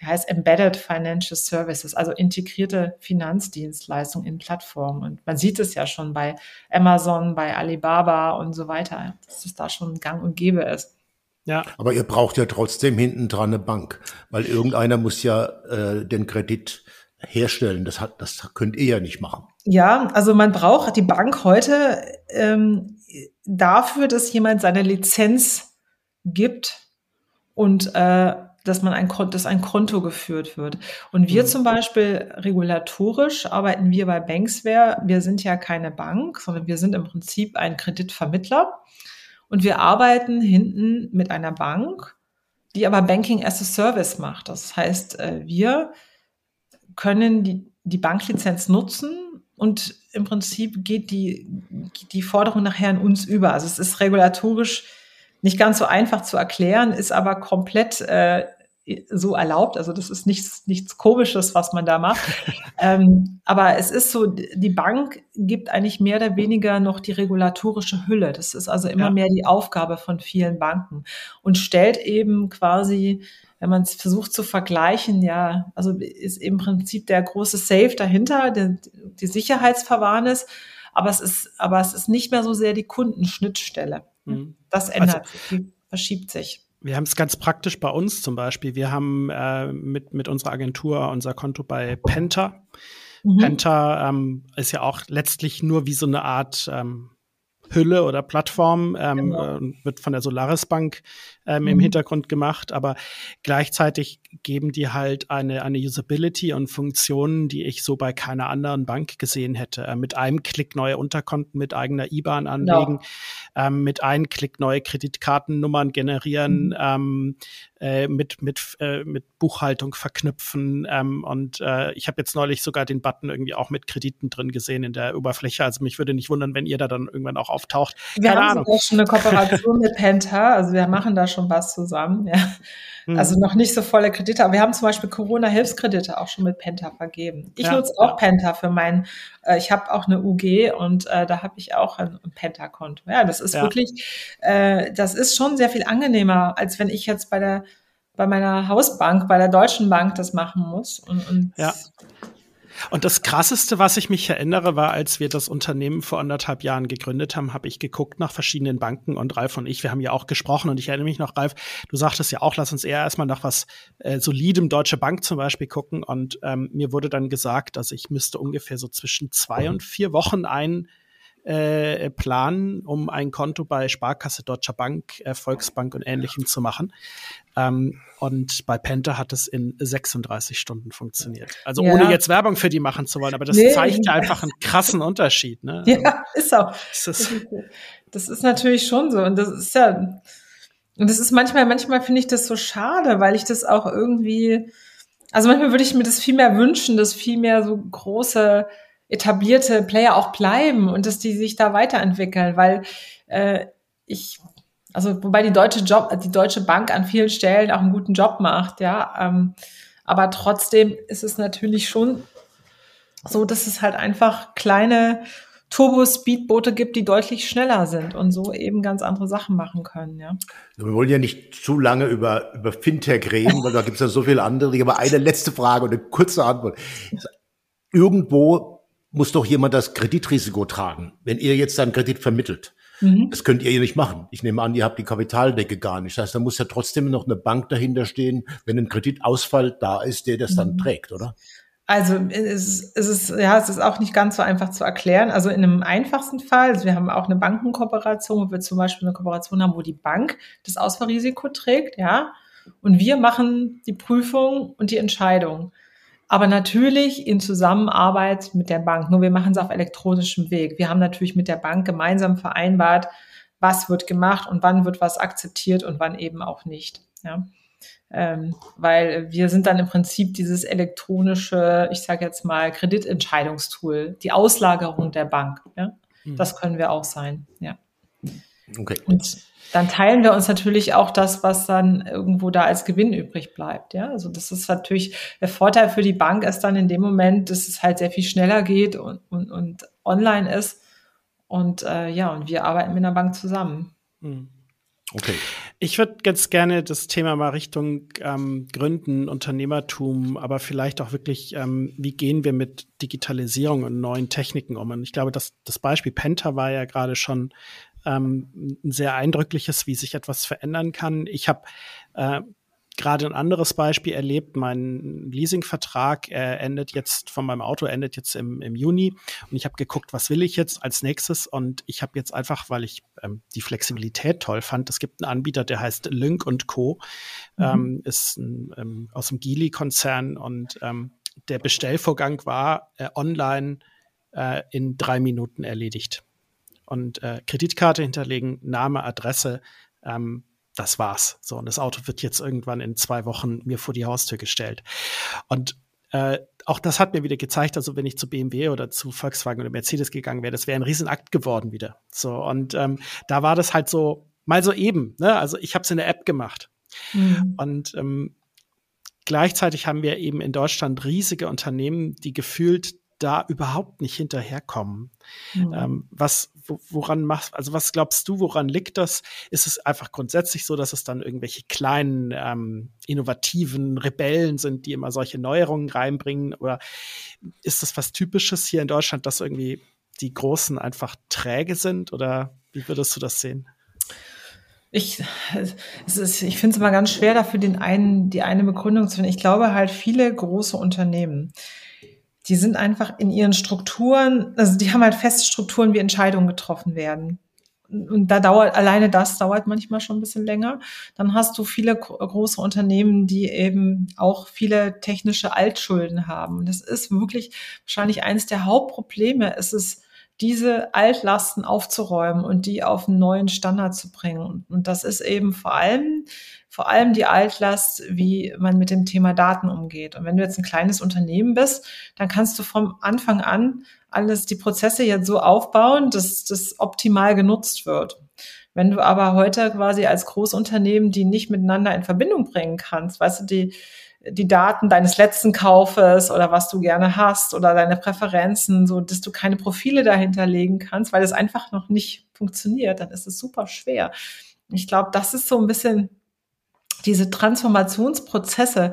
Der heißt Embedded Financial Services, also integrierte Finanzdienstleistungen in Plattformen. Und man sieht es ja schon bei Amazon, bei Alibaba und so weiter, dass es da schon gang und gäbe ist. Ja. Aber ihr braucht ja trotzdem hinten dran eine Bank, weil irgendeiner muss ja äh, den Kredit herstellen. Das, hat, das könnt ihr ja nicht machen. Ja, also man braucht die Bank heute ähm, dafür, dass jemand seine Lizenz gibt und äh, dass man ein Konto, dass ein Konto geführt wird. Und wir mhm. zum Beispiel regulatorisch arbeiten wir bei Banksware. Wir sind ja keine Bank, sondern wir sind im Prinzip ein Kreditvermittler. Und wir arbeiten hinten mit einer Bank, die aber Banking as a Service macht. Das heißt, äh, wir können die, die Banklizenz nutzen und im Prinzip geht die, die Forderung nachher an uns über. Also es ist regulatorisch nicht ganz so einfach zu erklären, ist aber komplett äh, so erlaubt. Also das ist nichts, nichts Komisches, was man da macht. <laughs> ähm, aber es ist so, die Bank gibt eigentlich mehr oder weniger noch die regulatorische Hülle. Das ist also immer ja. mehr die Aufgabe von vielen Banken und stellt eben quasi wenn man es versucht zu vergleichen, ja, also ist im Prinzip der große Safe dahinter, die, die Sicherheitsverwahrnis, aber es ist, aber es ist nicht mehr so sehr die Kundenschnittstelle. Mhm. Das ändert also, sich, verschiebt sich. Wir haben es ganz praktisch bei uns zum Beispiel. Wir haben äh, mit, mit unserer Agentur unser Konto bei Penta. Mhm. Penta ähm, ist ja auch letztlich nur wie so eine Art ähm, Hülle oder Plattform, ähm, genau. äh, wird von der Solaris Bank ähm, mhm. im Hintergrund gemacht, aber gleichzeitig geben die halt eine, eine Usability und Funktionen, die ich so bei keiner anderen Bank gesehen hätte. Äh, mit einem Klick neue Unterkonten mit eigener IBAN anlegen, genau. ähm, mit einem Klick neue Kreditkartennummern generieren, mhm. ähm, äh, mit, mit, äh, mit Buchhaltung verknüpfen. Ähm, und äh, ich habe jetzt neulich sogar den Button irgendwie auch mit Krediten drin gesehen in der Oberfläche. Also mich würde nicht wundern, wenn ihr da dann irgendwann auch auftaucht. Wir Keine haben Ahnung. schon eine Kooperation mit Penta, also wir machen da schon was zusammen. Ja. Mhm. Also noch nicht so volle Kredite, aber wir haben zum Beispiel Corona-Hilfskredite auch schon mit Penta vergeben. Ich ja, nutze auch ja. Penta für mein, äh, ich habe auch eine UG und äh, da habe ich auch ein, ein Penta-Konto. Ja, das ist ja. wirklich, äh, das ist schon sehr viel angenehmer, als wenn ich jetzt bei der bei meiner Hausbank, bei der Deutschen Bank das machen muss. Und, und ja. Und das Krasseste, was ich mich erinnere, war, als wir das Unternehmen vor anderthalb Jahren gegründet haben, habe ich geguckt nach verschiedenen Banken und Ralf und ich, wir haben ja auch gesprochen und ich erinnere mich noch, Ralf, du sagtest ja auch, lass uns eher erstmal nach was äh, solidem Deutsche Bank zum Beispiel gucken. Und ähm, mir wurde dann gesagt, dass ich müsste ungefähr so zwischen zwei und vier Wochen ein äh, planen, um ein Konto bei Sparkasse, Deutscher Bank, äh, Volksbank und Ähnlichem zu machen. Ähm, und bei Penta hat es in 36 Stunden funktioniert. Also ja. ohne jetzt Werbung für die machen zu wollen, aber das nee. zeigt ja einfach einen krassen Unterschied. Ne? Ja, ist auch. Ist das, das ist natürlich schon so. Und das ist ja, und das ist manchmal, manchmal finde ich das so schade, weil ich das auch irgendwie, also manchmal würde ich mir das viel mehr wünschen, dass viel mehr so große etablierte Player auch bleiben und dass die sich da weiterentwickeln, weil äh, ich also wobei die deutsche Job, die Deutsche Bank an vielen Stellen auch einen guten Job macht, ja. Ähm, aber trotzdem ist es natürlich schon so, dass es halt einfach kleine Turbo-Speedboote gibt, die deutlich schneller sind und so eben ganz andere Sachen machen können, ja. Wir wollen ja nicht zu lange über, über Fintech reden, weil da gibt es ja so viele andere. Aber eine letzte Frage und eine kurze Antwort. Irgendwo muss doch jemand das Kreditrisiko tragen, wenn ihr jetzt einen Kredit vermittelt. Mhm. Das könnt ihr nicht machen. Ich nehme an, ihr habt die Kapitaldecke gar nicht. Das heißt, da muss ja trotzdem noch eine Bank dahinter stehen, wenn ein Kreditausfall da ist, der das dann mhm. trägt, oder? Also es, es ist ja, es ist auch nicht ganz so einfach zu erklären. Also in einem einfachsten Fall, also wir haben auch eine Bankenkooperation, wo wir zum Beispiel eine Kooperation haben, wo die Bank das Ausfallrisiko trägt, ja, und wir machen die Prüfung und die Entscheidung. Aber natürlich in Zusammenarbeit mit der Bank. Nur wir machen es auf elektronischem Weg. Wir haben natürlich mit der Bank gemeinsam vereinbart, was wird gemacht und wann wird was akzeptiert und wann eben auch nicht. Ja. Ähm, weil wir sind dann im Prinzip dieses elektronische, ich sage jetzt mal, Kreditentscheidungstool, die Auslagerung der Bank. Ja? Mhm. Das können wir auch sein, ja. Okay. Und dann teilen wir uns natürlich auch das, was dann irgendwo da als Gewinn übrig bleibt. Ja, also das ist natürlich der Vorteil für die Bank ist dann in dem Moment, dass es halt sehr viel schneller geht und, und, und online ist. Und äh, ja, und wir arbeiten mit einer Bank zusammen. Mhm. Okay. Ich würde ganz gerne das Thema mal Richtung ähm, Gründen, Unternehmertum, aber vielleicht auch wirklich, ähm, wie gehen wir mit Digitalisierung und neuen Techniken um? Und ich glaube, dass das Beispiel Penta war ja gerade schon ähm, ein sehr eindrückliches, wie sich etwas verändern kann. Ich habe äh, gerade ein anderes Beispiel erlebt. Mein Leasingvertrag äh, endet jetzt von meinem Auto endet jetzt im, im Juni und ich habe geguckt, was will ich jetzt als nächstes und ich habe jetzt einfach, weil ich ähm, die Flexibilität toll fand, es gibt einen Anbieter, der heißt Lync und Co. Mhm. Ähm, ist ein, ähm, aus dem Geely-Konzern und ähm, der Bestellvorgang war äh, online äh, in drei Minuten erledigt. Und äh, Kreditkarte hinterlegen, Name, Adresse, ähm, das war's. So, und das Auto wird jetzt irgendwann in zwei Wochen mir vor die Haustür gestellt. Und äh, auch das hat mir wieder gezeigt, also wenn ich zu BMW oder zu Volkswagen oder Mercedes gegangen wäre, das wäre ein Riesenakt geworden wieder. So, und ähm, da war das halt so, mal so eben, ne? Also ich habe es in der App gemacht. Mhm. Und ähm, gleichzeitig haben wir eben in Deutschland riesige Unternehmen, die gefühlt da überhaupt nicht hinterherkommen. Mhm. Ähm, was, woran machst, also was glaubst du, woran liegt das? Ist es einfach grundsätzlich so, dass es dann irgendwelche kleinen, ähm, innovativen Rebellen sind, die immer solche Neuerungen reinbringen? Oder ist das was Typisches hier in Deutschland, dass irgendwie die Großen einfach träge sind? Oder wie würdest du das sehen? Ich, es ist, ich finde es immer ganz schwer, dafür den einen, die eine Begründung zu finden. Ich glaube halt, viele große Unternehmen, die sind einfach in ihren Strukturen, also die haben halt feste Strukturen, wie Entscheidungen getroffen werden. Und da dauert, alleine das dauert manchmal schon ein bisschen länger. Dann hast du viele große Unternehmen, die eben auch viele technische Altschulden haben. Und das ist wirklich wahrscheinlich eines der Hauptprobleme. Es ist, diese Altlasten aufzuräumen und die auf einen neuen Standard zu bringen. Und das ist eben vor allem vor allem die Altlast, wie man mit dem Thema Daten umgeht. Und wenn du jetzt ein kleines Unternehmen bist, dann kannst du vom Anfang an alles, die Prozesse jetzt so aufbauen, dass das optimal genutzt wird. Wenn du aber heute quasi als Großunternehmen die nicht miteinander in Verbindung bringen kannst, weißt du, die, die Daten deines letzten Kaufes oder was du gerne hast oder deine Präferenzen, so dass du keine Profile dahinter legen kannst, weil es einfach noch nicht funktioniert, dann ist es super schwer. Ich glaube, das ist so ein bisschen diese Transformationsprozesse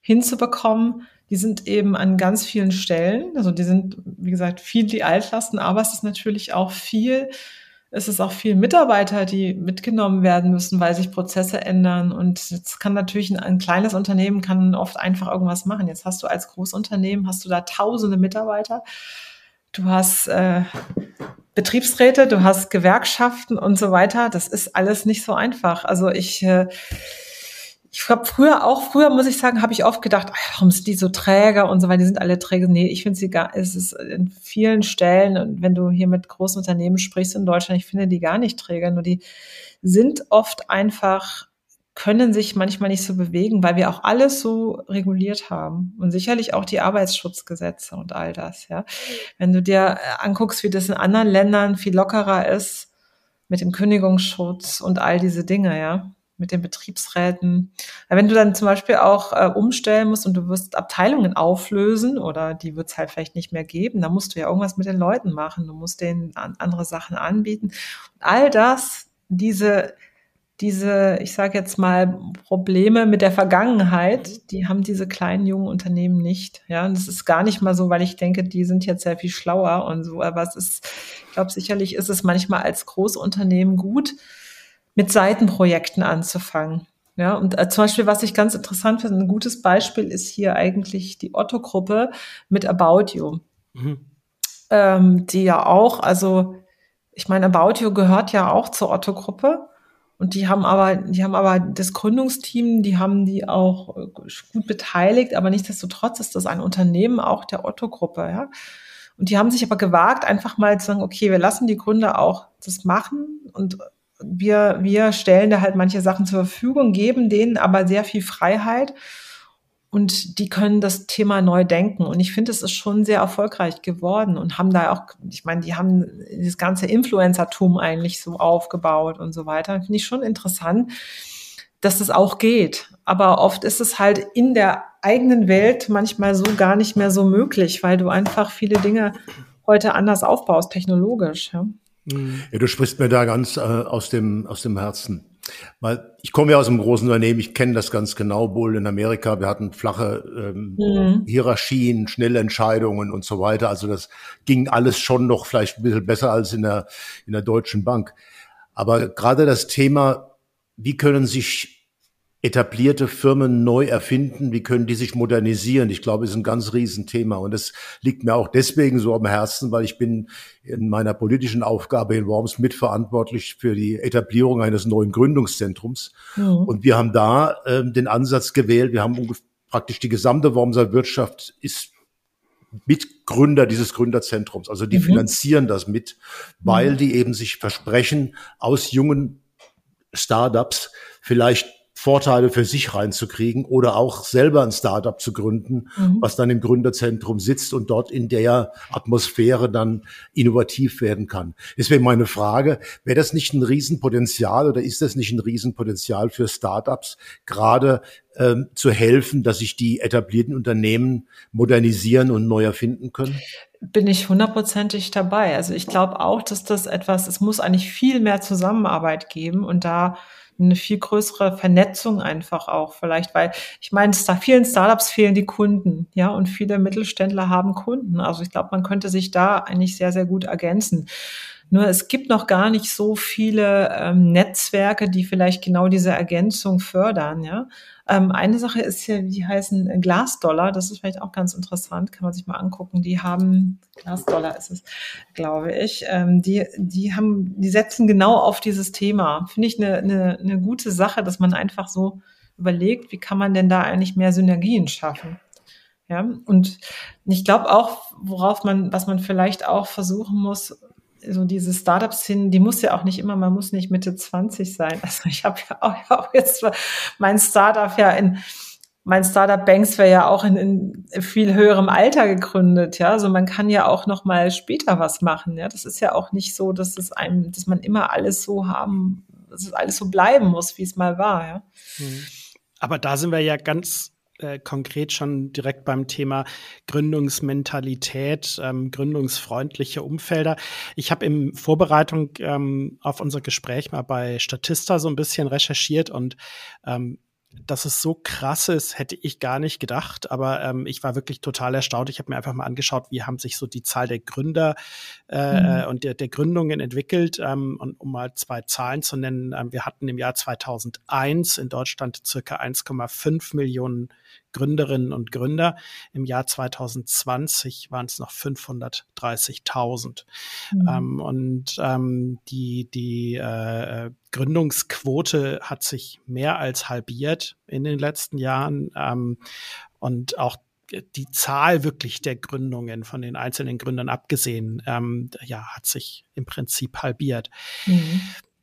hinzubekommen, die sind eben an ganz vielen Stellen. Also die sind, wie gesagt, viel die Altlasten, aber es ist natürlich auch viel, es ist auch viel Mitarbeiter, die mitgenommen werden müssen, weil sich Prozesse ändern. Und jetzt kann natürlich ein, ein kleines Unternehmen kann oft einfach irgendwas machen. Jetzt hast du als Großunternehmen, hast du da tausende Mitarbeiter. Du hast äh, Betriebsräte, du hast Gewerkschaften und so weiter. Das ist alles nicht so einfach. Also ich äh, ich habe früher auch, früher muss ich sagen, habe ich oft gedacht, ach, warum sind die so träger und so weiter, die sind alle träge. Nee, ich finde sie gar, es ist in vielen Stellen, und wenn du hier mit großen Unternehmen sprichst in Deutschland, ich finde die gar nicht träger, nur die sind oft einfach, können sich manchmal nicht so bewegen, weil wir auch alles so reguliert haben. Und sicherlich auch die Arbeitsschutzgesetze und all das, ja. Wenn du dir anguckst, wie das in anderen Ländern viel lockerer ist, mit dem Kündigungsschutz und all diese Dinge, ja mit den Betriebsräten. Wenn du dann zum Beispiel auch äh, umstellen musst und du wirst Abteilungen auflösen oder die wird es halt vielleicht nicht mehr geben, dann musst du ja irgendwas mit den Leuten machen. Du musst denen an, andere Sachen anbieten. Und all das, diese, diese, ich sage jetzt mal, Probleme mit der Vergangenheit, die haben diese kleinen jungen Unternehmen nicht. Ja, und das ist gar nicht mal so, weil ich denke, die sind jetzt sehr viel schlauer und so. Aber es ist, ich glaube, sicherlich ist es manchmal als Großunternehmen gut, mit Seitenprojekten anzufangen. Ja, und äh, zum Beispiel, was ich ganz interessant finde, ein gutes Beispiel ist hier eigentlich die Otto-Gruppe mit About You. Mhm. Ähm, die ja auch, also ich meine, About You gehört ja auch zur Otto-Gruppe. Und die haben aber, die haben aber das Gründungsteam, die haben die auch äh, gut beteiligt, aber nichtsdestotrotz ist das ein Unternehmen auch der Otto-Gruppe, ja. Und die haben sich aber gewagt, einfach mal zu sagen, okay, wir lassen die Gründer auch das machen und wir, wir stellen da halt manche Sachen zur Verfügung, geben denen aber sehr viel Freiheit und die können das Thema neu denken. Und ich finde, es ist schon sehr erfolgreich geworden und haben da auch, ich meine, die haben das ganze Influencertum eigentlich so aufgebaut und so weiter. Finde ich schon interessant, dass das auch geht. Aber oft ist es halt in der eigenen Welt manchmal so gar nicht mehr so möglich, weil du einfach viele Dinge heute anders aufbaust, technologisch. Ja, ja du sprichst mir da ganz äh, aus, dem, aus dem Herzen. Weil ich komme ja aus einem großen Unternehmen, ich kenne das ganz genau, wohl in Amerika. Wir hatten flache ähm, mhm. Hierarchien, schnelle Entscheidungen und so weiter. Also das ging alles schon noch vielleicht ein bisschen besser als in der, in der Deutschen Bank. Aber gerade das Thema, wie können sich etablierte Firmen neu erfinden, wie können die sich modernisieren? Ich glaube, ist ein ganz Riesenthema. Und das liegt mir auch deswegen so am Herzen, weil ich bin in meiner politischen Aufgabe in Worms mitverantwortlich für die Etablierung eines neuen Gründungszentrums. Mhm. Und wir haben da äh, den Ansatz gewählt, wir haben praktisch die gesamte Wormser Wirtschaft ist Mitgründer dieses Gründerzentrums. Also die mhm. finanzieren das mit, weil mhm. die eben sich versprechen, aus jungen Startups vielleicht Vorteile für sich reinzukriegen oder auch selber ein Startup zu gründen, mhm. was dann im Gründerzentrum sitzt und dort in der Atmosphäre dann innovativ werden kann. Deswegen meine Frage, wäre das nicht ein Riesenpotenzial oder ist das nicht ein Riesenpotenzial für Startups, gerade ähm, zu helfen, dass sich die etablierten Unternehmen modernisieren und neu erfinden können? Bin ich hundertprozentig dabei. Also ich glaube auch, dass das etwas, es muss eigentlich viel mehr Zusammenarbeit geben und da eine viel größere Vernetzung einfach auch vielleicht, weil ich meine, vielen Startups fehlen die Kunden, ja, und viele Mittelständler haben Kunden. Also ich glaube, man könnte sich da eigentlich sehr, sehr gut ergänzen. Nur es gibt noch gar nicht so viele ähm, Netzwerke, die vielleicht genau diese Ergänzung fördern, ja. Ähm, eine Sache ist hier, die heißen Glasdollar. Das ist vielleicht auch ganz interessant, kann man sich mal angucken. Die haben, Glasdollar ist es, glaube ich, ähm, die, die haben, die setzen genau auf dieses Thema. Finde ich eine, eine, eine gute Sache, dass man einfach so überlegt, wie kann man denn da eigentlich mehr Synergien schaffen? Ja, und ich glaube auch, worauf man, was man vielleicht auch versuchen muss, so diese Startup-Szene, die muss ja auch nicht immer, man muss nicht Mitte 20 sein. Also ich habe ja auch, auch, jetzt mein Startup ja in mein Startup Banks wäre ja auch in, in, viel höherem Alter gegründet, ja. Also man kann ja auch noch mal später was machen, ja. Das ist ja auch nicht so, dass es einem, dass man immer alles so haben, dass es alles so bleiben muss, wie es mal war, ja. Mhm. Aber da sind wir ja ganz äh, konkret schon direkt beim Thema Gründungsmentalität, ähm, gründungsfreundliche Umfelder. Ich habe in Vorbereitung ähm, auf unser Gespräch mal bei Statista so ein bisschen recherchiert und ähm, dass es so krass ist, hätte ich gar nicht gedacht. Aber ähm, ich war wirklich total erstaunt. Ich habe mir einfach mal angeschaut, wie haben sich so die Zahl der Gründer äh, mhm. und der, der Gründungen entwickelt. Ähm, und um mal zwei Zahlen zu nennen, ähm, wir hatten im Jahr 2001 in Deutschland circa 1,5 Millionen Gründerinnen und Gründer. Im Jahr 2020 waren es noch 530.000. Mhm. Ähm, und ähm, die, die äh, Gründungsquote hat sich mehr als halbiert in den letzten Jahren. Ähm, und auch die Zahl wirklich der Gründungen von den einzelnen Gründern abgesehen, ähm, ja, hat sich im Prinzip halbiert. Mhm.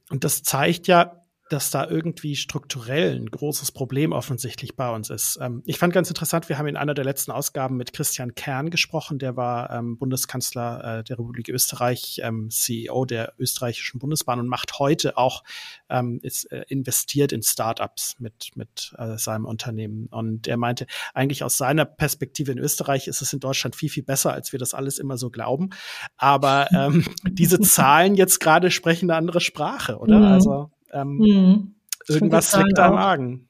Und das zeigt ja, dass da irgendwie strukturell ein großes Problem offensichtlich bei uns ist. Ähm, ich fand ganz interessant, wir haben in einer der letzten Ausgaben mit Christian Kern gesprochen, der war ähm, Bundeskanzler äh, der Republik Österreich, ähm, CEO der österreichischen Bundesbahn und macht heute auch, ähm, ist äh, investiert in Startups mit, mit äh, seinem Unternehmen. Und er meinte, eigentlich aus seiner Perspektive in Österreich ist es in Deutschland viel, viel besser, als wir das alles immer so glauben. Aber ähm, <laughs> diese Zahlen jetzt gerade sprechen eine andere Sprache, oder? Mhm. Also ähm, hm. Irgendwas liegt da im Argen.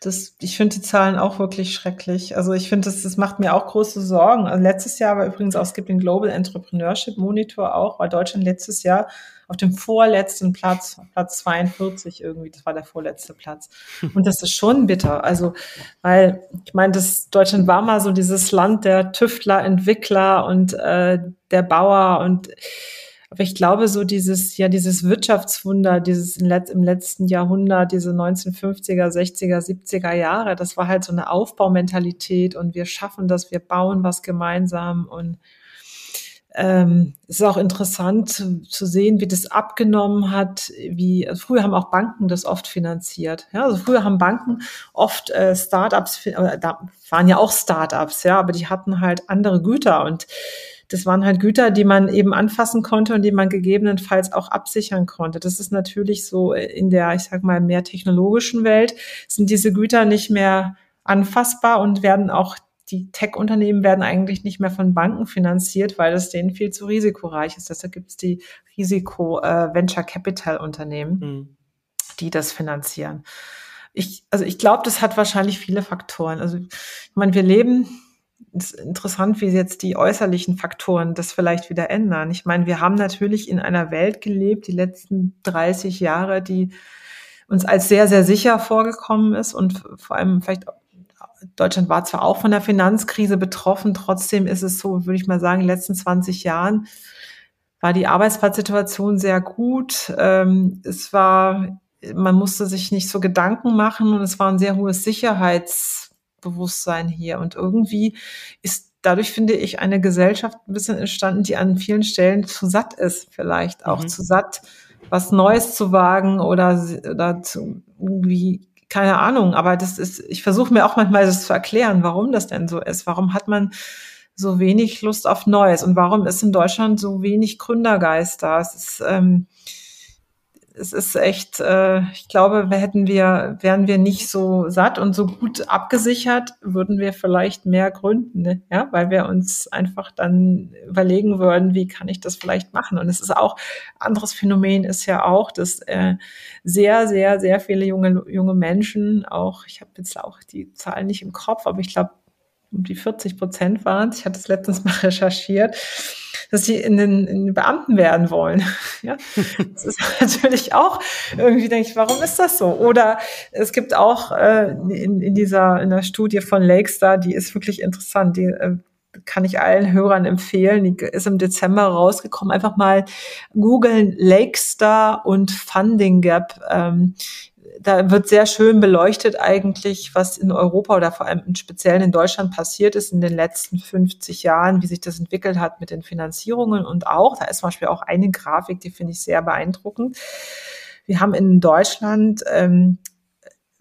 Das, ich finde die Zahlen auch wirklich schrecklich. Also ich finde, das, das macht mir auch große Sorgen. Also letztes Jahr war übrigens auch, es gibt den Global Entrepreneurship Monitor auch, war Deutschland letztes Jahr auf dem vorletzten Platz, Platz 42 irgendwie, das war der vorletzte Platz. Und das ist schon bitter. Also, weil, ich meine, das Deutschland war mal so dieses Land der Tüftler, Entwickler und äh, der Bauer und aber ich glaube, so dieses, ja, dieses Wirtschaftswunder, dieses im letzten Jahrhundert, diese 1950er, 60er, 70er Jahre, das war halt so eine Aufbaumentalität und wir schaffen das, wir bauen was gemeinsam und ähm, es ist auch interessant zu, zu, sehen, wie das abgenommen hat. Wie also früher haben auch Banken das oft finanziert. Ja, also früher haben Banken oft äh, Startups, äh, da waren ja auch Startups, ja, aber die hatten halt andere Güter und das waren halt Güter, die man eben anfassen konnte und die man gegebenenfalls auch absichern konnte. Das ist natürlich so in der, ich sag mal, mehr technologischen Welt sind diese Güter nicht mehr anfassbar und werden auch die Tech-Unternehmen werden eigentlich nicht mehr von Banken finanziert, weil es denen viel zu risikoreich ist. Deshalb gibt es die Risiko-Venture-Capital-Unternehmen, äh, mhm. die das finanzieren. Ich, also ich glaube, das hat wahrscheinlich viele Faktoren. Also ich meine, wir leben ist interessant, wie jetzt die äußerlichen Faktoren das vielleicht wieder ändern. Ich meine, wir haben natürlich in einer Welt gelebt, die letzten 30 Jahre, die uns als sehr, sehr sicher vorgekommen ist und vor allem vielleicht Deutschland war zwar auch von der Finanzkrise betroffen, trotzdem ist es so, würde ich mal sagen, in den letzten 20 Jahren war die Arbeitsplatzsituation sehr gut. Ähm, es war, man musste sich nicht so Gedanken machen und es war ein sehr hohes Sicherheits Bewusstsein hier. Und irgendwie ist dadurch, finde ich, eine Gesellschaft ein bisschen entstanden, die an vielen Stellen zu satt ist, vielleicht auch mhm. zu satt, was Neues zu wagen oder, oder zu irgendwie keine Ahnung, aber das ist, ich versuche mir auch manchmal das zu erklären, warum das denn so ist. Warum hat man so wenig Lust auf Neues und warum ist in Deutschland so wenig Gründergeist da? Es ist, ähm, es ist echt, äh, ich glaube, hätten wir, wären wir nicht so satt und so gut abgesichert, würden wir vielleicht mehr gründen, ne? ja, weil wir uns einfach dann überlegen würden, wie kann ich das vielleicht machen? Und es ist auch, anderes Phänomen ist ja auch, dass äh, sehr, sehr, sehr viele junge, junge Menschen, auch, ich habe jetzt auch die Zahlen nicht im Kopf, aber ich glaube, um die 40 Prozent waren ich hatte es letztens mal recherchiert, dass sie in den, in den Beamten werden wollen. <laughs> ja, das ist <laughs> natürlich auch irgendwie denke ich, warum ist das so? Oder es gibt auch äh, in, in dieser in der Studie von Lakestar, die ist wirklich interessant. Die äh, kann ich allen Hörern empfehlen. Die ist im Dezember rausgekommen. Einfach mal googeln Lakestar und Funding Gap. Ähm, da wird sehr schön beleuchtet eigentlich, was in Europa oder vor allem im Speziellen in Deutschland passiert ist in den letzten 50 Jahren, wie sich das entwickelt hat mit den Finanzierungen und auch, da ist zum Beispiel auch eine Grafik, die finde ich sehr beeindruckend. Wir haben in Deutschland ähm,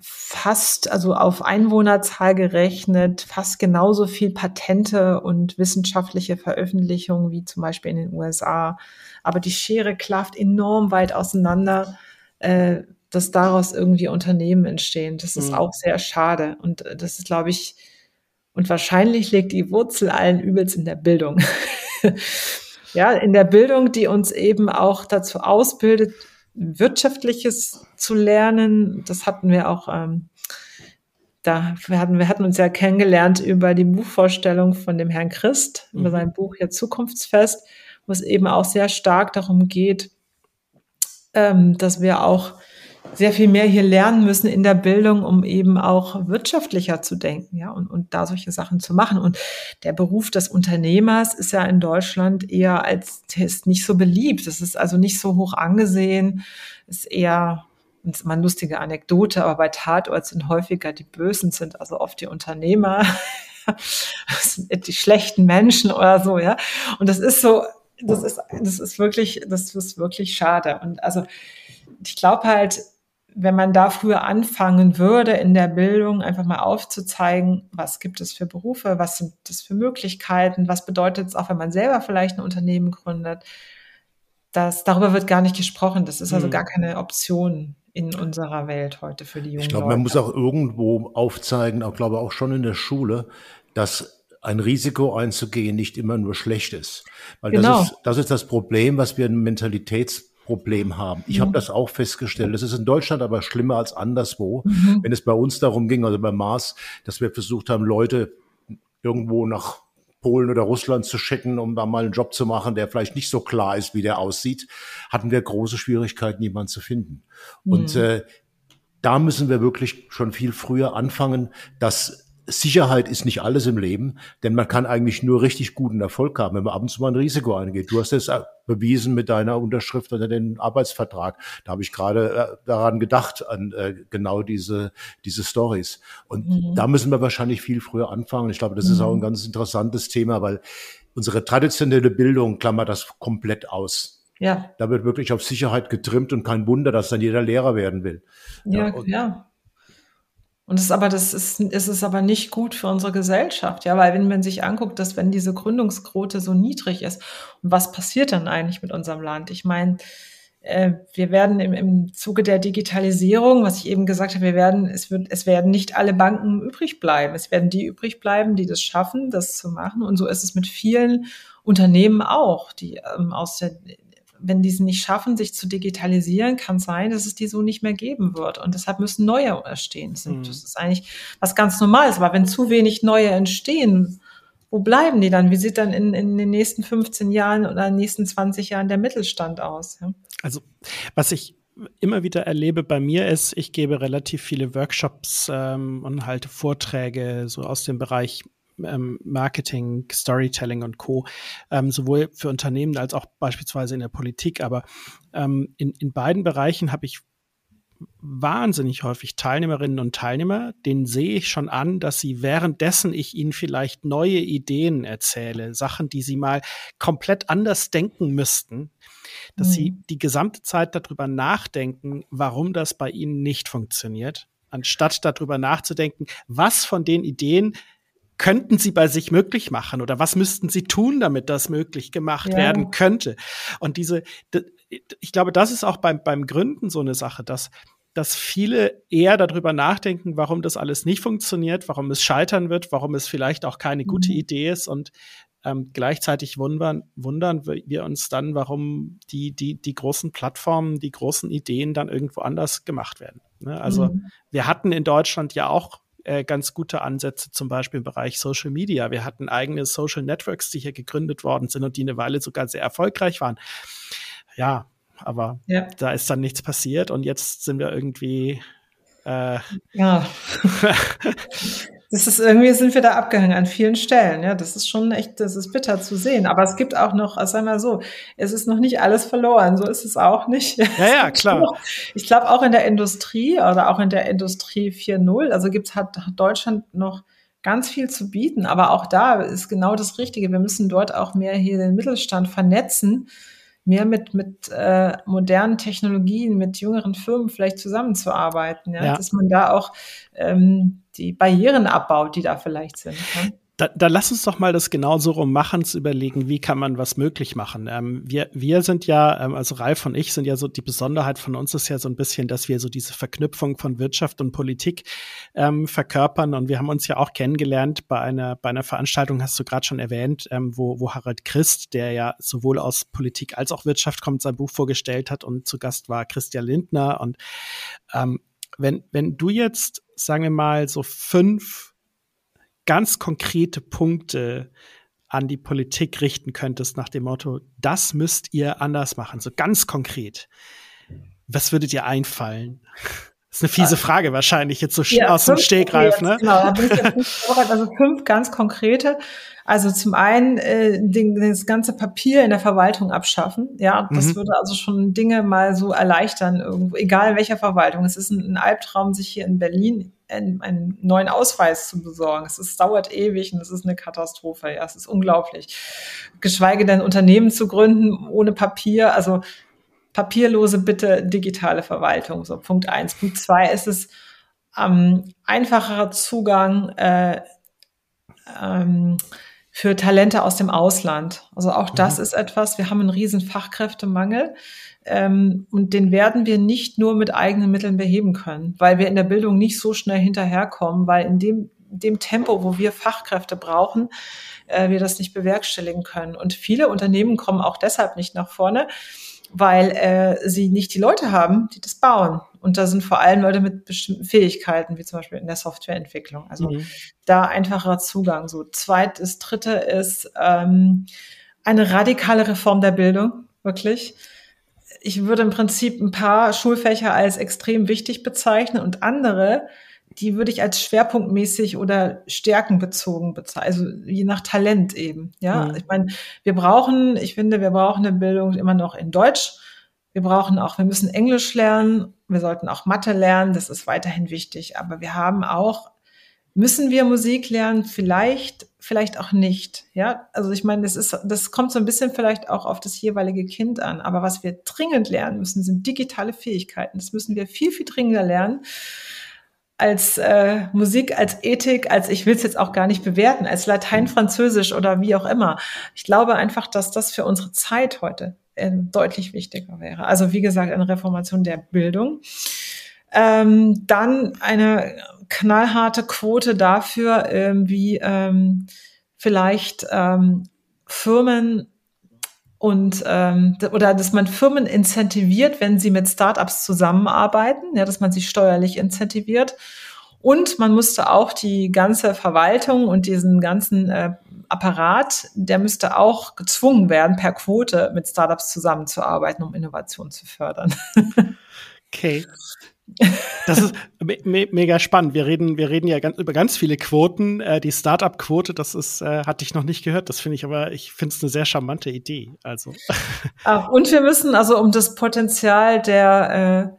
fast, also auf Einwohnerzahl gerechnet, fast genauso viel Patente und wissenschaftliche Veröffentlichungen wie zum Beispiel in den USA. Aber die Schere klafft enorm weit auseinander. Äh, dass daraus irgendwie Unternehmen entstehen. Das ist mhm. auch sehr schade. Und äh, das ist, glaube ich, und wahrscheinlich liegt die Wurzel allen Übels in der Bildung. <laughs> ja, in der Bildung, die uns eben auch dazu ausbildet, Wirtschaftliches zu lernen. Das hatten wir auch, ähm, da wir hatten, wir hatten uns ja kennengelernt über die Buchvorstellung von dem Herrn Christ, mhm. über sein Buch hier Zukunftsfest, wo es eben auch sehr stark darum geht, ähm, dass wir auch sehr viel mehr hier lernen müssen in der Bildung, um eben auch wirtschaftlicher zu denken, ja, und, und da solche Sachen zu machen. Und der Beruf des Unternehmers ist ja in Deutschland eher als ist nicht so beliebt. Es ist also nicht so hoch angesehen, ist eher das ist mal eine lustige Anekdote, aber bei Tatort sind häufiger die Bösen sind also oft die Unternehmer, <laughs> die schlechten Menschen oder so, ja. Und das ist so, das ist, das ist wirklich, das ist wirklich schade. Und also, ich glaube halt, wenn man da früher anfangen würde in der Bildung, einfach mal aufzuzeigen, was gibt es für Berufe, was sind das für Möglichkeiten, was bedeutet es auch, wenn man selber vielleicht ein Unternehmen gründet, das, darüber wird gar nicht gesprochen. Das ist also mhm. gar keine Option in unserer Welt heute für die jungen Ich glaube, man muss auch irgendwo aufzeigen, auch glaube auch schon in der Schule, dass ein Risiko einzugehen nicht immer nur schlecht ist. Weil genau. das, ist, das ist das Problem, was wir in Mentalitäts Problem haben. Ich mhm. habe das auch festgestellt. Das ist in Deutschland aber schlimmer als anderswo. Mhm. Wenn es bei uns darum ging, also bei Mars, dass wir versucht haben, Leute irgendwo nach Polen oder Russland zu schicken, um da mal einen Job zu machen, der vielleicht nicht so klar ist, wie der aussieht, hatten wir große Schwierigkeiten, jemanden zu finden. Mhm. Und äh, da müssen wir wirklich schon viel früher anfangen, dass Sicherheit ist nicht alles im Leben, denn man kann eigentlich nur richtig guten Erfolg haben, wenn man ab und zu mal ein Risiko eingeht. Du hast es bewiesen mit deiner Unterschrift unter den Arbeitsvertrag. Da habe ich gerade äh, daran gedacht, an äh, genau diese, diese Stories. Und mhm. da müssen wir wahrscheinlich viel früher anfangen. Ich glaube, das mhm. ist auch ein ganz interessantes Thema, weil unsere traditionelle Bildung klammert das komplett aus. Ja. Da wird wirklich auf Sicherheit getrimmt und kein Wunder, dass dann jeder Lehrer werden will. Ja, ja. Und es ist aber, das ist, es ist aber nicht gut für unsere Gesellschaft, ja, weil wenn man sich anguckt, dass wenn diese Gründungsquote so niedrig ist, was passiert dann eigentlich mit unserem Land? Ich meine, äh, wir werden im, im Zuge der Digitalisierung, was ich eben gesagt habe, wir werden, es wird, es werden nicht alle Banken übrig bleiben. Es werden die übrig bleiben, die das schaffen, das zu machen. Und so ist es mit vielen Unternehmen auch, die ähm, aus der wenn die es nicht schaffen, sich zu digitalisieren, kann sein, dass es die so nicht mehr geben wird. Und deshalb müssen neue entstehen. Das, mhm. ist eigentlich was ganz Normales. Aber wenn zu wenig neue entstehen, wo bleiben die dann? Wie sieht dann in, in den nächsten 15 Jahren oder in den nächsten 20 Jahren der Mittelstand aus? Ja? Also, was ich immer wieder erlebe bei mir ist, ich gebe relativ viele Workshops ähm, und halte Vorträge so aus dem Bereich ähm, Marketing, Storytelling und Co. Ähm, sowohl für Unternehmen als auch beispielsweise in der Politik. Aber ähm, in, in beiden Bereichen habe ich wahnsinnig häufig Teilnehmerinnen und Teilnehmer, denen sehe ich schon an, dass sie währenddessen ich ihnen vielleicht neue Ideen erzähle, Sachen, die sie mal komplett anders denken müssten, dass mhm. sie die gesamte Zeit darüber nachdenken, warum das bei ihnen nicht funktioniert, anstatt darüber nachzudenken, was von den Ideen könnten sie bei sich möglich machen oder was müssten sie tun, damit das möglich gemacht ja. werden könnte? Und diese, ich glaube, das ist auch beim, beim Gründen so eine Sache, dass, dass viele eher darüber nachdenken, warum das alles nicht funktioniert, warum es scheitern wird, warum es vielleicht auch keine gute mhm. Idee ist und ähm, gleichzeitig wundern, wundern wir uns dann, warum die, die, die großen Plattformen, die großen Ideen dann irgendwo anders gemacht werden. Ne? Also mhm. wir hatten in Deutschland ja auch äh, ganz gute Ansätze, zum Beispiel im Bereich Social Media. Wir hatten eigene Social Networks, die hier gegründet worden sind und die eine Weile sogar sehr erfolgreich waren. Ja, aber ja. da ist dann nichts passiert und jetzt sind wir irgendwie äh, ja. <laughs> Das ist irgendwie sind wir da abgehangen an vielen Stellen. Ja, das ist schon echt, das ist bitter zu sehen. Aber es gibt auch noch, also sag mal so, es ist noch nicht alles verloren. So ist es auch nicht. Ja, ja, <laughs> klar. Noch, ich glaube auch in der Industrie oder auch in der Industrie 4.0, also gibt's hat Deutschland noch ganz viel zu bieten. Aber auch da ist genau das Richtige. Wir müssen dort auch mehr hier den Mittelstand vernetzen mehr mit, mit äh, modernen Technologien, mit jüngeren Firmen vielleicht zusammenzuarbeiten, ja? ja. dass man da auch ähm, die Barrieren abbaut, die da vielleicht sind. Ne? Da, da lass uns doch mal das genauso rum machen, zu überlegen, wie kann man was möglich machen. Ähm, wir, wir sind ja, ähm, also Ralf und ich sind ja so, die Besonderheit von uns ist ja so ein bisschen, dass wir so diese Verknüpfung von Wirtschaft und Politik ähm, verkörpern. Und wir haben uns ja auch kennengelernt bei einer, bei einer Veranstaltung, hast du gerade schon erwähnt, ähm, wo, wo Harald Christ, der ja sowohl aus Politik als auch Wirtschaft kommt, sein Buch vorgestellt hat und zu Gast war Christian Lindner. Und ähm, wenn, wenn du jetzt, sagen wir mal, so fünf ganz konkrete Punkte an die Politik richten könntest nach dem Motto, das müsst ihr anders machen, so ganz konkret, was würde dir einfallen? Das ist eine fiese Frage wahrscheinlich, jetzt so ja, aus dem Stegreif, ne? Genau, da bin ich jetzt nicht <laughs> also fünf ganz konkrete. Also zum einen äh, den, das ganze Papier in der Verwaltung abschaffen. Ja, das mhm. würde also schon Dinge mal so erleichtern, irgendwo, egal in welcher Verwaltung. Es ist ein, ein Albtraum, sich hier in Berlin einen, einen, neuen Ausweis zu besorgen. Es ist, dauert ewig und es ist eine Katastrophe. Ja, es ist unglaublich. Geschweige denn Unternehmen zu gründen ohne Papier. Also papierlose bitte digitale Verwaltung. So Punkt eins. Punkt zwei ist es ähm, einfacherer Zugang äh, ähm, für Talente aus dem Ausland. Also auch das mhm. ist etwas. Wir haben einen riesen Fachkräftemangel. Ähm, und den werden wir nicht nur mit eigenen Mitteln beheben können, weil wir in der Bildung nicht so schnell hinterherkommen, weil in dem, dem Tempo, wo wir Fachkräfte brauchen, äh, wir das nicht bewerkstelligen können. Und viele Unternehmen kommen auch deshalb nicht nach vorne, weil äh, sie nicht die Leute haben, die das bauen. Und da sind vor allem Leute mit bestimmten Fähigkeiten, wie zum Beispiel in der Softwareentwicklung. Also mhm. da einfacherer Zugang. So zweites, dritte ist ähm, eine radikale Reform der Bildung, wirklich. Ich würde im Prinzip ein paar Schulfächer als extrem wichtig bezeichnen und andere, die würde ich als schwerpunktmäßig oder stärkenbezogen bezeichnen, also je nach Talent eben. Ja, mhm. ich meine, wir brauchen, ich finde, wir brauchen eine Bildung immer noch in Deutsch. Wir brauchen auch, wir müssen Englisch lernen. Wir sollten auch Mathe lernen. Das ist weiterhin wichtig. Aber wir haben auch, müssen wir Musik lernen? Vielleicht, vielleicht auch nicht. Ja, also ich meine, das ist, das kommt so ein bisschen vielleicht auch auf das jeweilige Kind an. Aber was wir dringend lernen müssen, sind digitale Fähigkeiten. Das müssen wir viel, viel dringender lernen als äh, Musik, als Ethik, als ich will es jetzt auch gar nicht bewerten, als Latein, Französisch oder wie auch immer. Ich glaube einfach, dass das für unsere Zeit heute äh, deutlich wichtiger wäre. Also wie gesagt, eine Reformation der Bildung. Ähm, dann eine knallharte Quote dafür, ähm, wie ähm, vielleicht ähm, Firmen und ähm, oder dass man Firmen incentiviert, wenn sie mit Startups zusammenarbeiten, ja, dass man sie steuerlich incentiviert. Und man musste auch die ganze Verwaltung und diesen ganzen äh, Apparat, der müsste auch gezwungen werden, per Quote mit Startups zusammenzuarbeiten, um Innovation zu fördern. <laughs> Okay. Das ist me mega spannend. Wir reden, wir reden ja ganz, über ganz viele Quoten. Äh, die Startup-Quote, das ist, äh, hatte ich noch nicht gehört. Das finde ich aber, ich finde es eine sehr charmante Idee. Also. <laughs> Ach, und wir müssen also um das Potenzial der,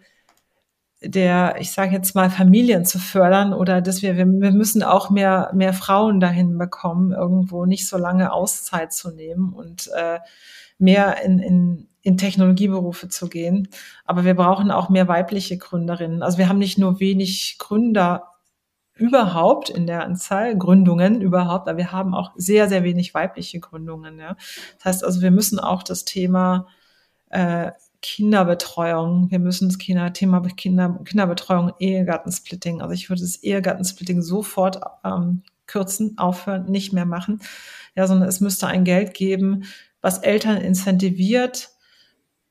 äh, der, ich sage jetzt mal, Familien zu fördern oder dass wir, wir, wir müssen auch mehr, mehr Frauen dahin bekommen, irgendwo nicht so lange Auszeit zu nehmen und äh, mehr in, in in Technologieberufe zu gehen. Aber wir brauchen auch mehr weibliche Gründerinnen. Also wir haben nicht nur wenig Gründer überhaupt in der Anzahl, Gründungen überhaupt, aber wir haben auch sehr, sehr wenig weibliche Gründungen. Ja. Das heißt also, wir müssen auch das Thema äh, Kinderbetreuung, wir müssen das Kinder, Thema Kinder, Kinderbetreuung, Ehegattensplitting, also ich würde das Ehegattensplitting sofort ähm, kürzen, aufhören, nicht mehr machen, ja, sondern es müsste ein Geld geben, was Eltern incentiviert,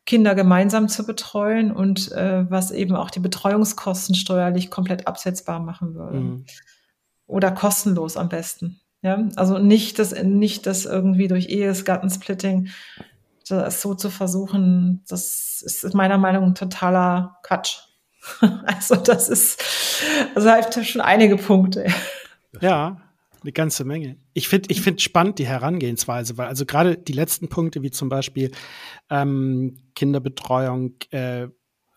Kinder gemeinsam zu betreuen und äh, was eben auch die Betreuungskosten steuerlich komplett absetzbar machen würde. Mhm. Oder kostenlos am besten. Ja, also nicht das, nicht das irgendwie durch Ehesgattensplitting das so zu versuchen, das ist meiner Meinung nach totaler Quatsch. <laughs> Also das ist, also halt schon einige Punkte. Ja, eine ganze Menge. Ich finde ich finde spannend die Herangehensweise, weil also gerade die letzten Punkte, wie zum Beispiel ähm, Kinderbetreuung, äh,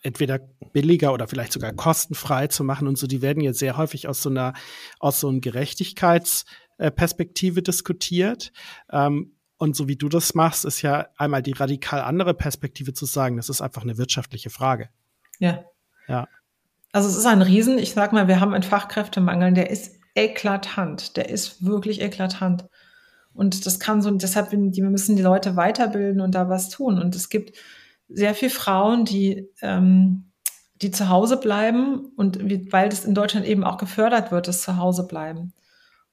entweder billiger oder vielleicht sogar kostenfrei zu machen und so, die werden jetzt sehr häufig aus so einer, aus so einer Gerechtigkeitsperspektive diskutiert. Ähm, und so wie du das machst, ist ja einmal die radikal andere Perspektive zu sagen, das ist einfach eine wirtschaftliche Frage. Ja. Ja. Also es ist ein Riesen, ich sag mal, wir haben einen Fachkräftemangel, der ist eklatant. Der ist wirklich eklatant. Und das kann so, deshalb wir müssen die Leute weiterbilden und da was tun. Und es gibt sehr viele Frauen, die, ähm, die zu Hause bleiben und wie, weil das in Deutschland eben auch gefördert wird, das zu Hause bleiben.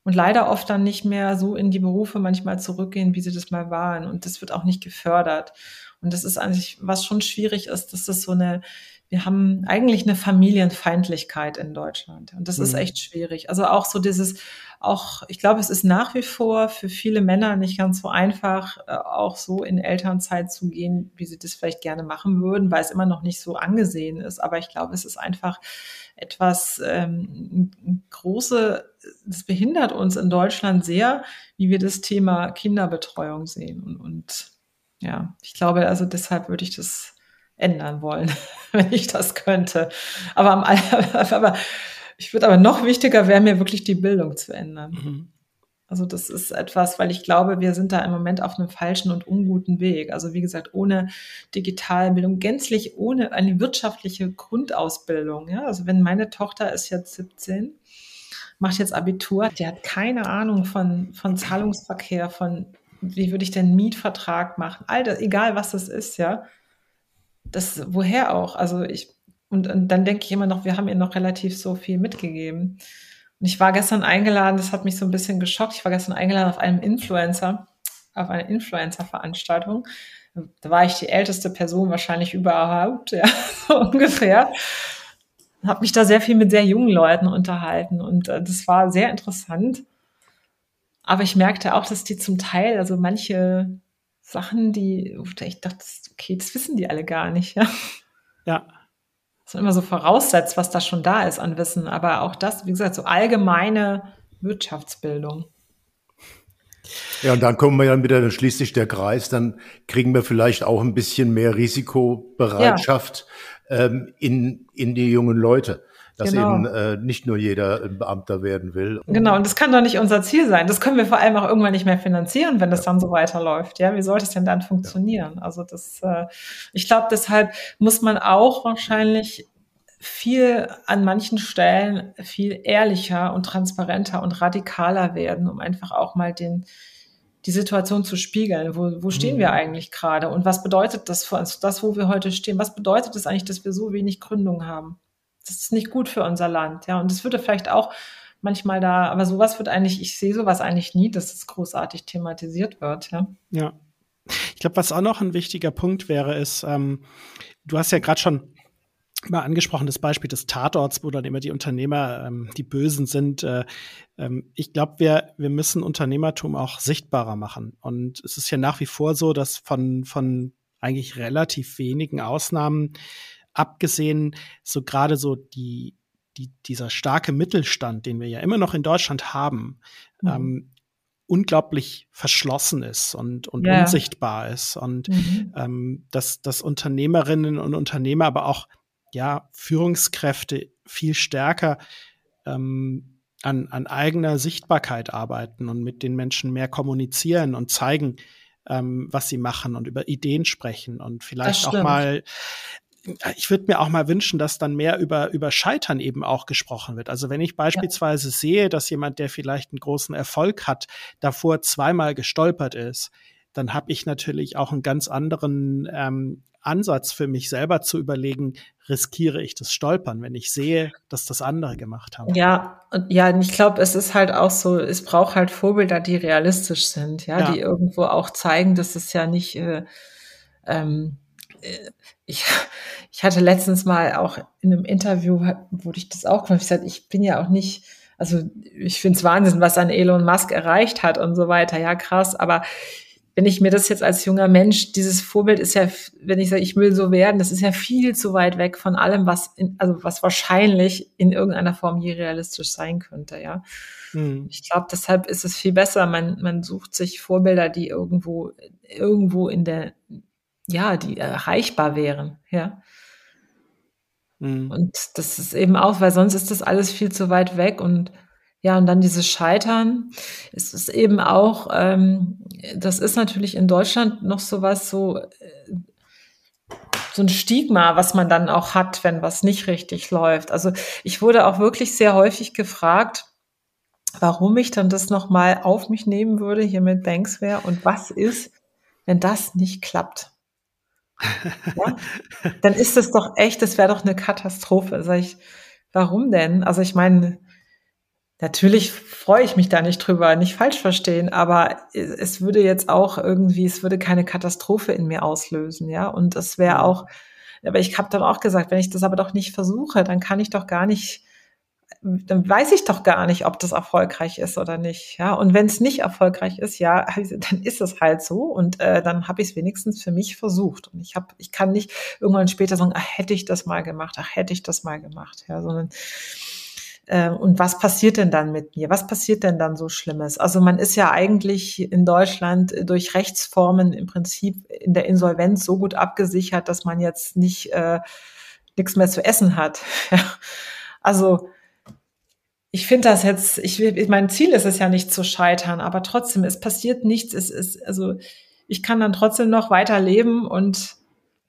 Und leider oft dann nicht mehr so in die Berufe manchmal zurückgehen, wie sie das mal waren. Und das wird auch nicht gefördert. Und das ist eigentlich, was schon schwierig ist, dass das so eine, wir haben eigentlich eine Familienfeindlichkeit in Deutschland. Und das mhm. ist echt schwierig. Also auch so dieses, auch, ich glaube, es ist nach wie vor für viele Männer nicht ganz so einfach, äh, auch so in Elternzeit zu gehen, wie sie das vielleicht gerne machen würden, weil es immer noch nicht so angesehen ist. Aber ich glaube, es ist einfach etwas ähm, große, das behindert uns in Deutschland sehr, wie wir das Thema Kinderbetreuung sehen. Und, und ja, ich glaube, also deshalb würde ich das ändern wollen, <laughs> wenn ich das könnte. Aber, am, <laughs> aber ich würde aber noch wichtiger wäre mir wirklich die Bildung zu ändern. Mhm. Also das ist etwas, weil ich glaube, wir sind da im Moment auf einem falschen und unguten Weg. Also wie gesagt, ohne Digitalbildung, gänzlich ohne eine wirtschaftliche Grundausbildung. Ja? Also wenn meine Tochter ist jetzt 17, macht jetzt Abitur, die hat keine Ahnung von, von Zahlungsverkehr, von wie würde ich denn Mietvertrag machen, all das, egal was das ist, ja das, woher auch? Also ich, und, und dann denke ich immer noch, wir haben ihr noch relativ so viel mitgegeben. Und ich war gestern eingeladen, das hat mich so ein bisschen geschockt. Ich war gestern eingeladen auf einem Influencer, auf einer Influencer-Veranstaltung Da war ich die älteste Person wahrscheinlich überhaupt, <laughs> ja, so ungefähr. Habe mich da sehr viel mit sehr jungen Leuten unterhalten und äh, das war sehr interessant. Aber ich merkte auch, dass die zum Teil, also manche Sachen, die, ich dachte, okay, das wissen die alle gar nicht, ja. Ja. Das ist immer so voraussetzt, was da schon da ist an Wissen. Aber auch das, wie gesagt, so allgemeine Wirtschaftsbildung. Ja, und dann kommen wir ja wieder, dann schließt sich der Kreis, dann kriegen wir vielleicht auch ein bisschen mehr Risikobereitschaft ja. ähm, in, in die jungen Leute dass genau. eben äh, nicht nur jeder Beamter werden will. Genau, und das kann doch nicht unser Ziel sein. Das können wir vor allem auch irgendwann nicht mehr finanzieren, wenn das ja. dann so weiterläuft. Ja, wie soll das denn dann funktionieren? Ja. Also das, äh, ich glaube, deshalb muss man auch wahrscheinlich viel an manchen Stellen viel ehrlicher und transparenter und radikaler werden, um einfach auch mal den die Situation zu spiegeln. Wo, wo stehen mhm. wir eigentlich gerade? Und was bedeutet das für uns, das, wo wir heute stehen? Was bedeutet es das eigentlich, dass wir so wenig Gründung haben? Das ist nicht gut für unser Land. Ja, und das würde vielleicht auch manchmal da, aber sowas wird eigentlich, ich sehe sowas eigentlich nie, dass es großartig thematisiert wird. Ja. ja. Ich glaube, was auch noch ein wichtiger Punkt wäre, ist, ähm, du hast ja gerade schon mal angesprochen, das Beispiel des Tatorts, wo dann immer die Unternehmer ähm, die Bösen sind. Äh, ähm, ich glaube, wir, wir müssen Unternehmertum auch sichtbarer machen. Und es ist ja nach wie vor so, dass von, von eigentlich relativ wenigen Ausnahmen abgesehen, so gerade so die, die, dieser starke Mittelstand, den wir ja immer noch in Deutschland haben, mhm. ähm, unglaublich verschlossen ist und, und yeah. unsichtbar ist. Und mhm. ähm, dass, dass Unternehmerinnen und Unternehmer, aber auch ja, Führungskräfte viel stärker ähm, an, an eigener Sichtbarkeit arbeiten und mit den Menschen mehr kommunizieren und zeigen, ähm, was sie machen und über Ideen sprechen und vielleicht auch mal ich würde mir auch mal wünschen, dass dann mehr über, über Scheitern eben auch gesprochen wird. Also wenn ich beispielsweise ja. sehe, dass jemand, der vielleicht einen großen Erfolg hat, davor zweimal gestolpert ist, dann habe ich natürlich auch einen ganz anderen ähm, Ansatz für mich selber zu überlegen, riskiere ich das Stolpern, wenn ich sehe, dass das andere gemacht haben. Ja, und ja, ich glaube, es ist halt auch so, es braucht halt Vorbilder, die realistisch sind, ja, ja. die irgendwo auch zeigen, dass es ja nicht äh, ähm, äh, ich, ich hatte letztens mal auch in einem Interview, wurde ich das auch gesagt, ich bin ja auch nicht, also ich finde es Wahnsinn, was an Elon Musk erreicht hat und so weiter. Ja, krass, aber wenn ich mir das jetzt als junger Mensch, dieses Vorbild ist ja, wenn ich sage, ich will so werden, das ist ja viel zu weit weg von allem, was in, also was wahrscheinlich in irgendeiner Form je realistisch sein könnte, ja. Hm. Ich glaube, deshalb ist es viel besser. Man, man sucht sich Vorbilder, die irgendwo, irgendwo in der ja, die erreichbar wären, ja. Mhm. Und das ist eben auch, weil sonst ist das alles viel zu weit weg und ja, und dann dieses Scheitern, es ist eben auch, ähm, das ist natürlich in Deutschland noch so was, so, äh, so ein Stigma, was man dann auch hat, wenn was nicht richtig läuft. Also ich wurde auch wirklich sehr häufig gefragt, warum ich dann das nochmal auf mich nehmen würde hier mit Banksware und was ist, wenn das nicht klappt. Ja? Dann ist es doch echt, das wäre doch eine Katastrophe. Sag ich, warum denn? Also ich meine, natürlich freue ich mich da nicht drüber, nicht falsch verstehen, aber es würde jetzt auch irgendwie, es würde keine Katastrophe in mir auslösen, ja. Und es wäre auch, aber ich habe dann auch gesagt, wenn ich das aber doch nicht versuche, dann kann ich doch gar nicht dann weiß ich doch gar nicht, ob das erfolgreich ist oder nicht. Ja, und wenn es nicht erfolgreich ist, ja, <laughs> dann ist es halt so und äh, dann habe ich es wenigstens für mich versucht. Und ich habe, ich kann nicht irgendwann später sagen, ach, hätte ich das mal gemacht, ach, hätte ich das mal gemacht, ja, sondern äh, und was passiert denn dann mit mir? Was passiert denn dann so Schlimmes? Also man ist ja eigentlich in Deutschland durch Rechtsformen im Prinzip in der Insolvenz so gut abgesichert, dass man jetzt nicht äh, nichts mehr zu essen hat. <laughs> also ich finde das jetzt, ich will, mein Ziel ist es ja nicht zu scheitern, aber trotzdem, es passiert nichts. Es ist, also ich kann dann trotzdem noch weiter leben und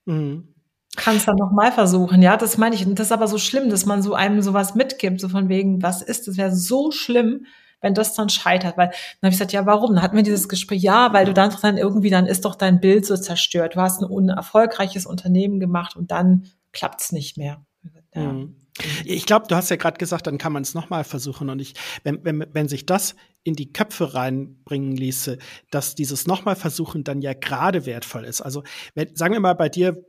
mhm. kann es dann nochmal versuchen. Ja, das meine ich. Und das ist aber so schlimm, dass man so einem sowas mitgibt, so von wegen, was ist, das wäre so schlimm, wenn das dann scheitert. Weil dann habe ich gesagt, ja, warum? Dann hatten wir dieses Gespräch, ja, weil du dann, dann irgendwie, dann ist doch dein Bild so zerstört. Du hast ein unerfolgreiches Unternehmen gemacht und dann klappt's nicht mehr. Ja. Mhm. Ich glaube, du hast ja gerade gesagt, dann kann man es nochmal versuchen. Und ich, wenn, wenn, wenn sich das in die Köpfe reinbringen ließe, dass dieses nochmal versuchen dann ja gerade wertvoll ist. Also, wenn, sagen wir mal bei dir,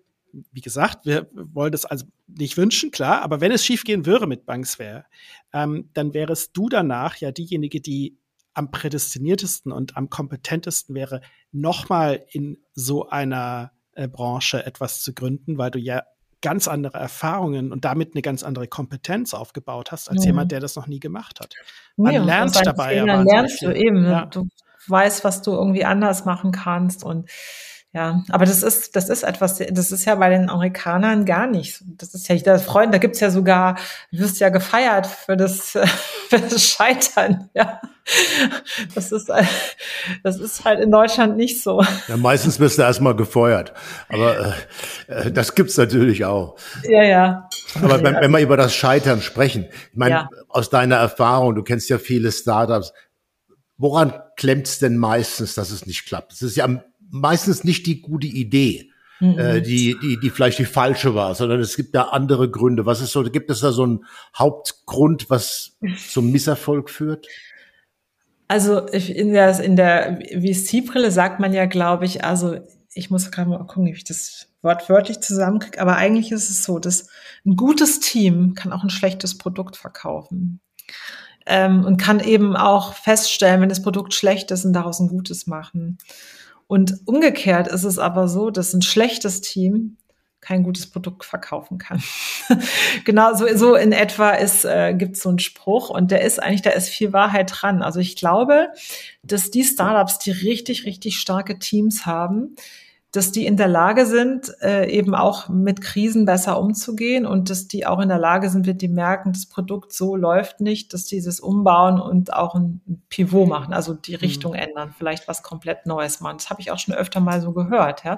wie gesagt, wir wollen das also nicht wünschen, klar, aber wenn es schiefgehen würde mit Banksware, ähm, dann wärest du danach ja diejenige, die am prädestiniertesten und am kompetentesten wäre, nochmal in so einer äh, Branche etwas zu gründen, weil du ja ganz andere Erfahrungen und damit eine ganz andere Kompetenz aufgebaut hast, als mhm. jemand, der das noch nie gemacht hat. Man nee, lernt dabei ja Dann lernst du eben. Ja. Du weißt, was du irgendwie anders machen kannst und ja, aber das ist, das ist etwas, das ist ja bei den Amerikanern gar nicht. Das ist ja, da Freund, da gibt's ja sogar, du wirst ja gefeiert für das, <laughs> für das Scheitern, ja. Das ist, das ist halt in Deutschland nicht so. Ja, meistens wirst du erstmal gefeuert. Aber äh, das gibt's natürlich auch. Ja, ja. Aber wenn, wenn wir über das Scheitern sprechen, ich meine, ja. aus deiner Erfahrung, du kennst ja viele Startups, woran klemmt's denn meistens, dass es nicht klappt? Es ist ja meistens nicht die gute Idee, mhm. äh, die, die, die vielleicht die falsche war, sondern es gibt da andere Gründe. Was ist so, gibt es da so einen Hauptgrund, was <laughs> zum Misserfolg führt? Also in der, in der VC-Brille sagt man ja, glaube ich, also ich muss gerade mal gucken, wie ich das wortwörtlich zusammenkriege, aber eigentlich ist es so, dass ein gutes Team kann auch ein schlechtes Produkt verkaufen. Ähm, und kann eben auch feststellen, wenn das Produkt schlecht ist und daraus ein gutes machen. Und umgekehrt ist es aber so, dass ein schlechtes Team kein gutes Produkt verkaufen kann. <laughs> genau, so, so in etwa ist, äh, gibt es so einen Spruch und der ist eigentlich, da ist viel Wahrheit dran. Also ich glaube, dass die Startups, die richtig, richtig starke Teams haben, dass die in der Lage sind, äh, eben auch mit Krisen besser umzugehen und dass die auch in der Lage sind, wenn die merken, das Produkt so läuft nicht, dass die das umbauen und auch ein Pivot machen, also die mhm. Richtung mhm. ändern, vielleicht was komplett Neues machen. Das habe ich auch schon öfter mal so gehört, ja.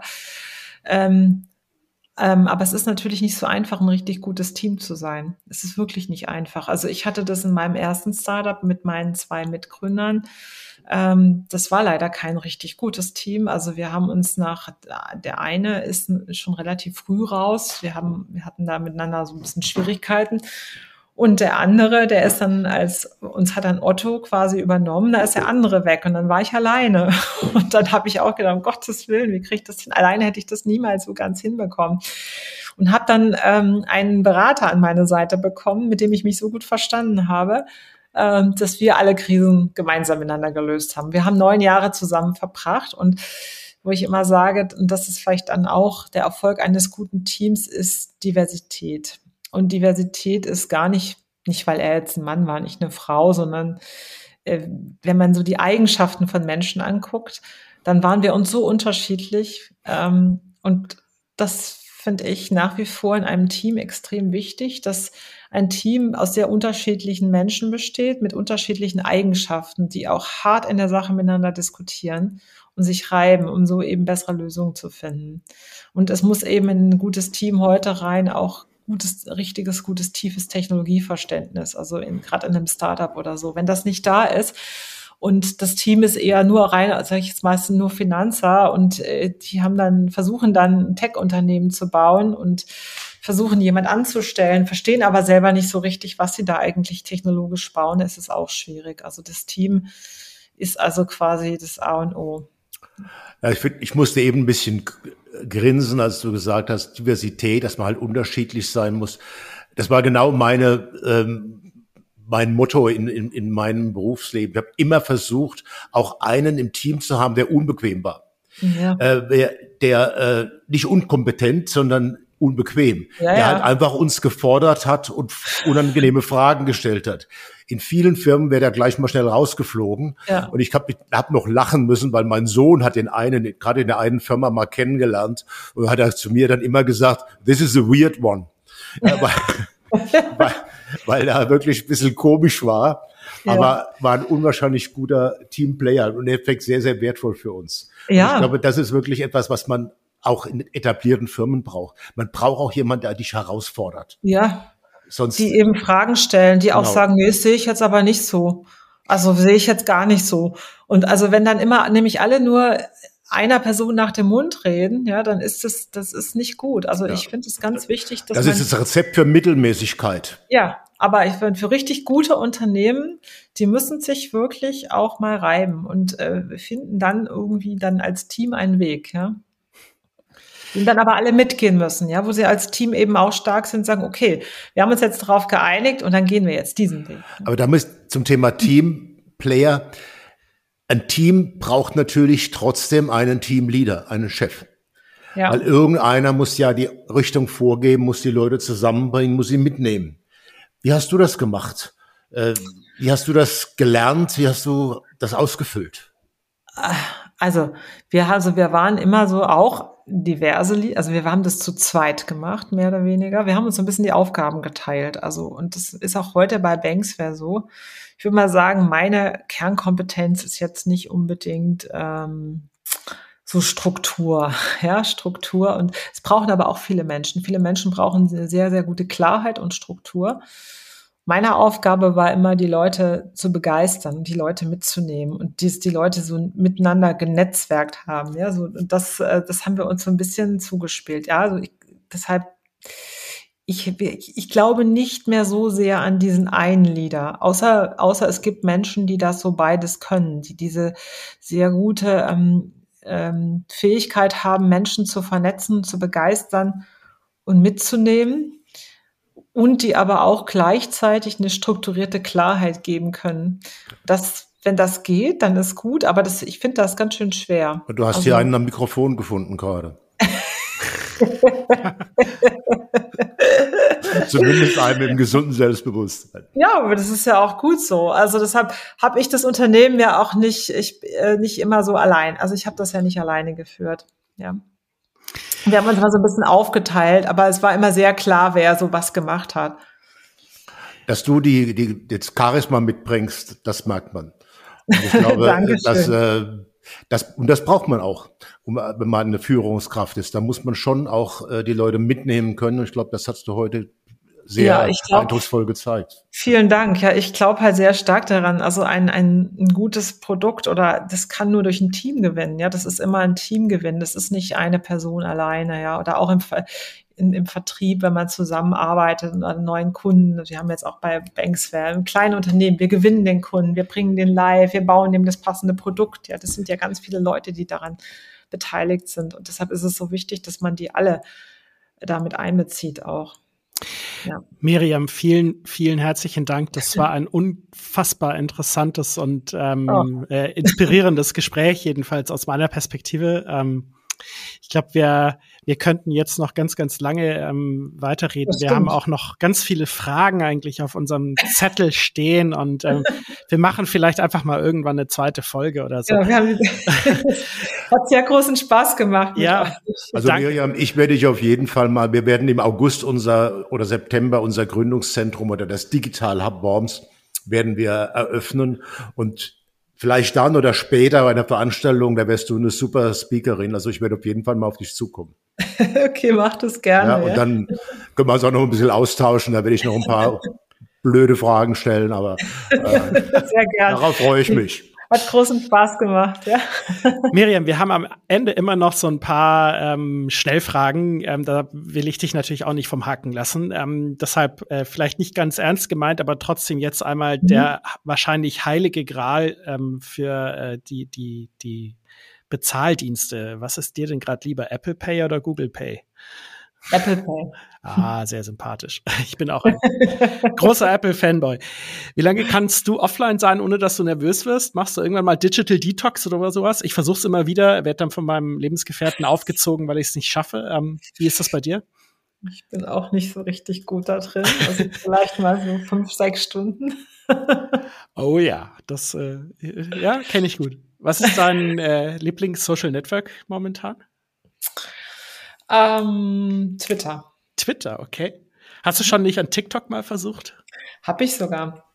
Ähm, ähm, aber es ist natürlich nicht so einfach, ein richtig gutes Team zu sein. Es ist wirklich nicht einfach. Also ich hatte das in meinem ersten Startup mit meinen zwei Mitgründern. Ähm, das war leider kein richtig gutes Team. Also wir haben uns nach, der eine ist schon relativ früh raus. Wir haben, wir hatten da miteinander so ein bisschen Schwierigkeiten. Und der andere, der ist dann als, uns hat dann Otto quasi übernommen, da ist der andere weg und dann war ich alleine. <laughs> Und dann habe ich auch gedacht, um Gottes Willen, wie kriege ich das hin? Alleine hätte ich das niemals so ganz hinbekommen. Und habe dann ähm, einen Berater an meine Seite bekommen, mit dem ich mich so gut verstanden habe, ähm, dass wir alle Krisen gemeinsam miteinander gelöst haben. Wir haben neun Jahre zusammen verbracht und wo ich immer sage, und das ist vielleicht dann auch der Erfolg eines guten Teams, ist Diversität. Und Diversität ist gar nicht, nicht weil er jetzt ein Mann war, nicht eine Frau, sondern äh, wenn man so die Eigenschaften von Menschen anguckt, dann waren wir uns so unterschiedlich. Ähm, und das finde ich nach wie vor in einem Team extrem wichtig, dass ein Team aus sehr unterschiedlichen Menschen besteht, mit unterschiedlichen Eigenschaften, die auch hart in der Sache miteinander diskutieren und sich reiben, um so eben bessere Lösungen zu finden. Und es muss eben in ein gutes Team heute rein auch gutes, richtiges, gutes, tiefes Technologieverständnis, also gerade in einem Startup oder so. Wenn das nicht da ist, und das Team ist eher nur rein, sage ich jetzt meistens nur Finanzer und äh, die haben dann, versuchen dann ein Tech-Unternehmen zu bauen und versuchen jemand anzustellen, verstehen aber selber nicht so richtig, was sie da eigentlich technologisch bauen. Es ist auch schwierig. Also das Team ist also quasi das A und O. Ja, ich, find, ich musste eben ein bisschen grinsen, als du gesagt hast, Diversität, dass man halt unterschiedlich sein muss. Das war genau meine ähm, mein Motto in, in, in meinem Berufsleben. Ich habe immer versucht, auch einen im Team zu haben, der unbequem war. Ja. Äh, der der äh, nicht unkompetent, sondern unbequem. Ja, der ja. halt einfach uns gefordert hat und unangenehme Fragen gestellt hat. In vielen Firmen wäre der gleich mal schnell rausgeflogen. Ja. Und ich habe hab noch lachen müssen, weil mein Sohn hat den einen, gerade in der einen Firma mal kennengelernt und hat er zu mir dann immer gesagt, this is a weird one. <laughs> Ja, weil, weil, weil er wirklich ein bisschen komisch war. Ja. Aber war ein unwahrscheinlich guter Teamplayer und Effekt sehr, sehr wertvoll für uns. Ja. Und ich glaube, das ist wirklich etwas, was man auch in etablierten Firmen braucht. Man braucht auch jemanden, der dich herausfordert. Ja. Sonst, die eben Fragen stellen, die genau. auch sagen, nee, das sehe ich jetzt aber nicht so. Also sehe ich jetzt gar nicht so. Und also wenn dann immer nämlich alle nur einer Person nach dem Mund reden, ja, dann ist das, das ist nicht gut. Also ja. ich finde es ganz wichtig, dass Das ist das Rezept für Mittelmäßigkeit. Ja, aber ich finde, für richtig gute Unternehmen, die müssen sich wirklich auch mal reiben und äh, finden dann irgendwie dann als Team einen Weg, ja. Und dann aber alle mitgehen müssen, ja, wo sie als Team eben auch stark sind, sagen, okay, wir haben uns jetzt darauf geeinigt und dann gehen wir jetzt diesen Weg. Aber da muss zum Thema Teamplayer, ein Team braucht natürlich trotzdem einen Teamleader, einen Chef. Ja. Weil irgendeiner muss ja die Richtung vorgeben, muss die Leute zusammenbringen, muss sie mitnehmen. Wie hast du das gemacht? Äh, wie hast du das gelernt? Wie hast du das ausgefüllt? Also wir, also wir waren immer so auch diverse, also wir haben das zu zweit gemacht, mehr oder weniger. Wir haben uns so ein bisschen die Aufgaben geteilt. Also, und das ist auch heute bei Banksware so. Ich würde mal sagen, meine Kernkompetenz ist jetzt nicht unbedingt ähm, so Struktur, <laughs> ja, Struktur. Und es brauchen aber auch viele Menschen. Viele Menschen brauchen sehr, sehr gute Klarheit und Struktur. Meine Aufgabe war immer, die Leute zu begeistern die Leute mitzunehmen und die, die Leute so miteinander genetzwerkt haben. Ja, so, und das, äh, das haben wir uns so ein bisschen zugespielt. Ja, also ich, deshalb, ich, ich glaube nicht mehr so sehr an diesen einen Leader, außer, außer es gibt Menschen, die das so beides können, die diese sehr gute ähm, ähm, Fähigkeit haben, Menschen zu vernetzen, zu begeistern und mitzunehmen und die aber auch gleichzeitig eine strukturierte Klarheit geben können. Das, wenn das geht, dann ist gut, aber das, ich finde das ganz schön schwer. Du hast also, hier einen am Mikrofon gefunden gerade. <laughs> Zumindest einem im gesunden Selbstbewusstsein. Ja, aber das ist ja auch gut so. Also deshalb habe ich das Unternehmen ja auch nicht, ich, äh, nicht immer so allein. Also ich habe das ja nicht alleine geführt. Ja. Wir haben uns mal so ein bisschen aufgeteilt, aber es war immer sehr klar, wer so was gemacht hat. Dass du die, die jetzt Charisma mitbringst, das merkt man. Und ich <laughs> glaube, dass, äh, das, und das braucht man auch, um, wenn man eine Führungskraft ist. Da muss man schon auch äh, die Leute mitnehmen können. Und ich glaube, das hast du heute sehr ja, glaub, eindrucksvoll gezeigt. Vielen Dank. Ja, ich glaube halt sehr stark daran. Also ein, ein, ein gutes Produkt oder das kann nur durch ein Team gewinnen. Ja, das ist immer ein Teamgewinn. Das ist nicht eine Person alleine. Ja, oder auch im, in, im Vertrieb, wenn man zusammenarbeitet und an neuen Kunden. Wir haben jetzt auch bei Banksware ein kleines Unternehmen. Wir gewinnen den Kunden, wir bringen den live, wir bauen dem das passende Produkt. Ja, das sind ja ganz viele Leute, die daran beteiligt sind. Und deshalb ist es so wichtig, dass man die alle damit einbezieht auch. Ja. Miriam, vielen, vielen herzlichen Dank. Das war ein unfassbar interessantes und ähm, oh. äh, inspirierendes Gespräch, jedenfalls aus meiner Perspektive. Ähm, ich glaube, wir, wir könnten jetzt noch ganz, ganz lange ähm, weiterreden. Wir haben auch noch ganz viele Fragen eigentlich auf unserem Zettel stehen und ähm, wir machen vielleicht einfach mal irgendwann eine zweite Folge oder so. Ja, wir haben, <laughs> hat sehr großen Spaß gemacht. Ja. Also Danke. Miriam, ich werde dich auf jeden Fall mal, wir werden im August unser oder September unser Gründungszentrum oder das Digital Hub Worms werden wir eröffnen und vielleicht dann oder später bei einer Veranstaltung, da wärst du eine super Speakerin. Also ich werde auf jeden Fall mal auf dich zukommen. <laughs> okay, mach das gerne. Ja, und ja. dann können wir uns auch noch ein bisschen austauschen. Da werde ich noch ein paar blöde Fragen stellen, aber äh, <laughs> Sehr gerne. darauf freue ich mich. Hat großen Spaß gemacht, ja. <laughs> Miriam, wir haben am Ende immer noch so ein paar ähm, Schnellfragen. Ähm, da will ich dich natürlich auch nicht vom Haken lassen. Ähm, deshalb äh, vielleicht nicht ganz ernst gemeint, aber trotzdem jetzt einmal mhm. der wahrscheinlich heilige Gral ähm, für äh, die, die, die Bezahldienste. Was ist dir denn gerade lieber, Apple Pay oder Google Pay? Apple Pay. Ah, sehr sympathisch. Ich bin auch ein großer Apple-Fanboy. Wie lange kannst du offline sein, ohne dass du nervös wirst? Machst du irgendwann mal Digital Detox oder sowas? Ich versuche es immer wieder, werde dann von meinem Lebensgefährten aufgezogen, weil ich es nicht schaffe. Ähm, wie ist das bei dir? Ich bin auch nicht so richtig gut da drin. Also vielleicht mal so fünf, sechs Stunden. Oh ja, das äh, ja kenne ich gut. Was ist dein äh, Lieblings-Social Network momentan? Ähm, Twitter. Twitter, okay. Hast du schon nicht an TikTok mal versucht? Hab ich sogar.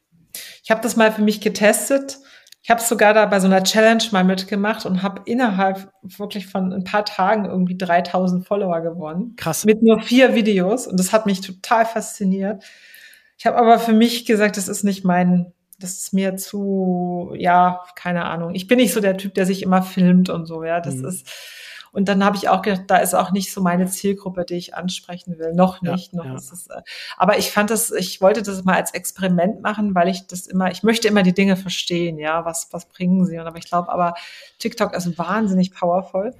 Ich habe das mal für mich getestet. Ich habe sogar da bei so einer Challenge mal mitgemacht und habe innerhalb wirklich von ein paar Tagen irgendwie 3000 Follower gewonnen. Krass. Mit nur vier Videos und das hat mich total fasziniert. Ich habe aber für mich gesagt, das ist nicht mein das ist mir zu, ja, keine Ahnung. Ich bin nicht so der Typ, der sich immer filmt und so, ja. Das mhm. ist, und dann habe ich auch gedacht, da ist auch nicht so meine Zielgruppe, die ich ansprechen will. Noch nicht. Ja, noch ja. ist es, äh, aber ich fand das, ich wollte das mal als Experiment machen, weil ich das immer, ich möchte immer die Dinge verstehen, ja, was, was bringen sie. Und aber ich glaube, aber TikTok ist wahnsinnig powerful.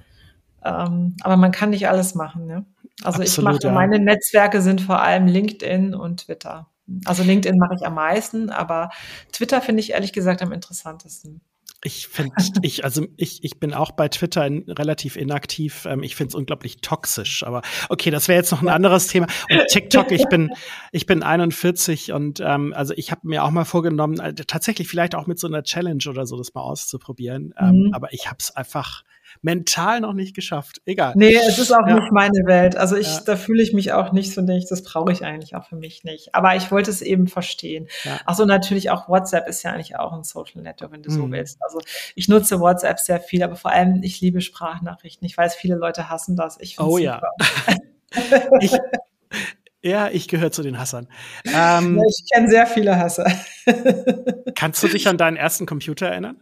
Ähm, aber man kann nicht alles machen, ja. Also Absolut, ich mache, ja. meine Netzwerke sind vor allem LinkedIn und Twitter. Also LinkedIn mache ich am meisten, aber Twitter finde ich ehrlich gesagt am interessantesten. Ich finde, ich, also ich, ich bin auch bei Twitter in, relativ inaktiv. Ähm, ich finde es unglaublich toxisch. Aber okay, das wäre jetzt noch ein anderes Thema. Und <laughs> TikTok, ich bin, ich bin 41 und ähm, also ich habe mir auch mal vorgenommen, äh, tatsächlich vielleicht auch mit so einer Challenge oder so das mal auszuprobieren. Ähm, mhm. aber ich habe es einfach mental noch nicht geschafft. Egal. Nee, es ist auch ja. nicht meine Welt. Also ich, ja. da fühle ich mich auch nicht so nicht. Das brauche ich eigentlich auch für mich nicht. Aber ich wollte es eben verstehen. Ja. Achso, natürlich auch WhatsApp ist ja eigentlich auch ein Social Network, wenn du mhm. so willst. Also ich nutze WhatsApp sehr viel, aber vor allem ich liebe Sprachnachrichten. Ich weiß, viele Leute hassen das. Ich oh ja. <laughs> ich, ja, ich gehöre zu den Hassern. Ähm, ich kenne sehr viele Hasser. kannst du dich an deinen ersten Computer erinnern?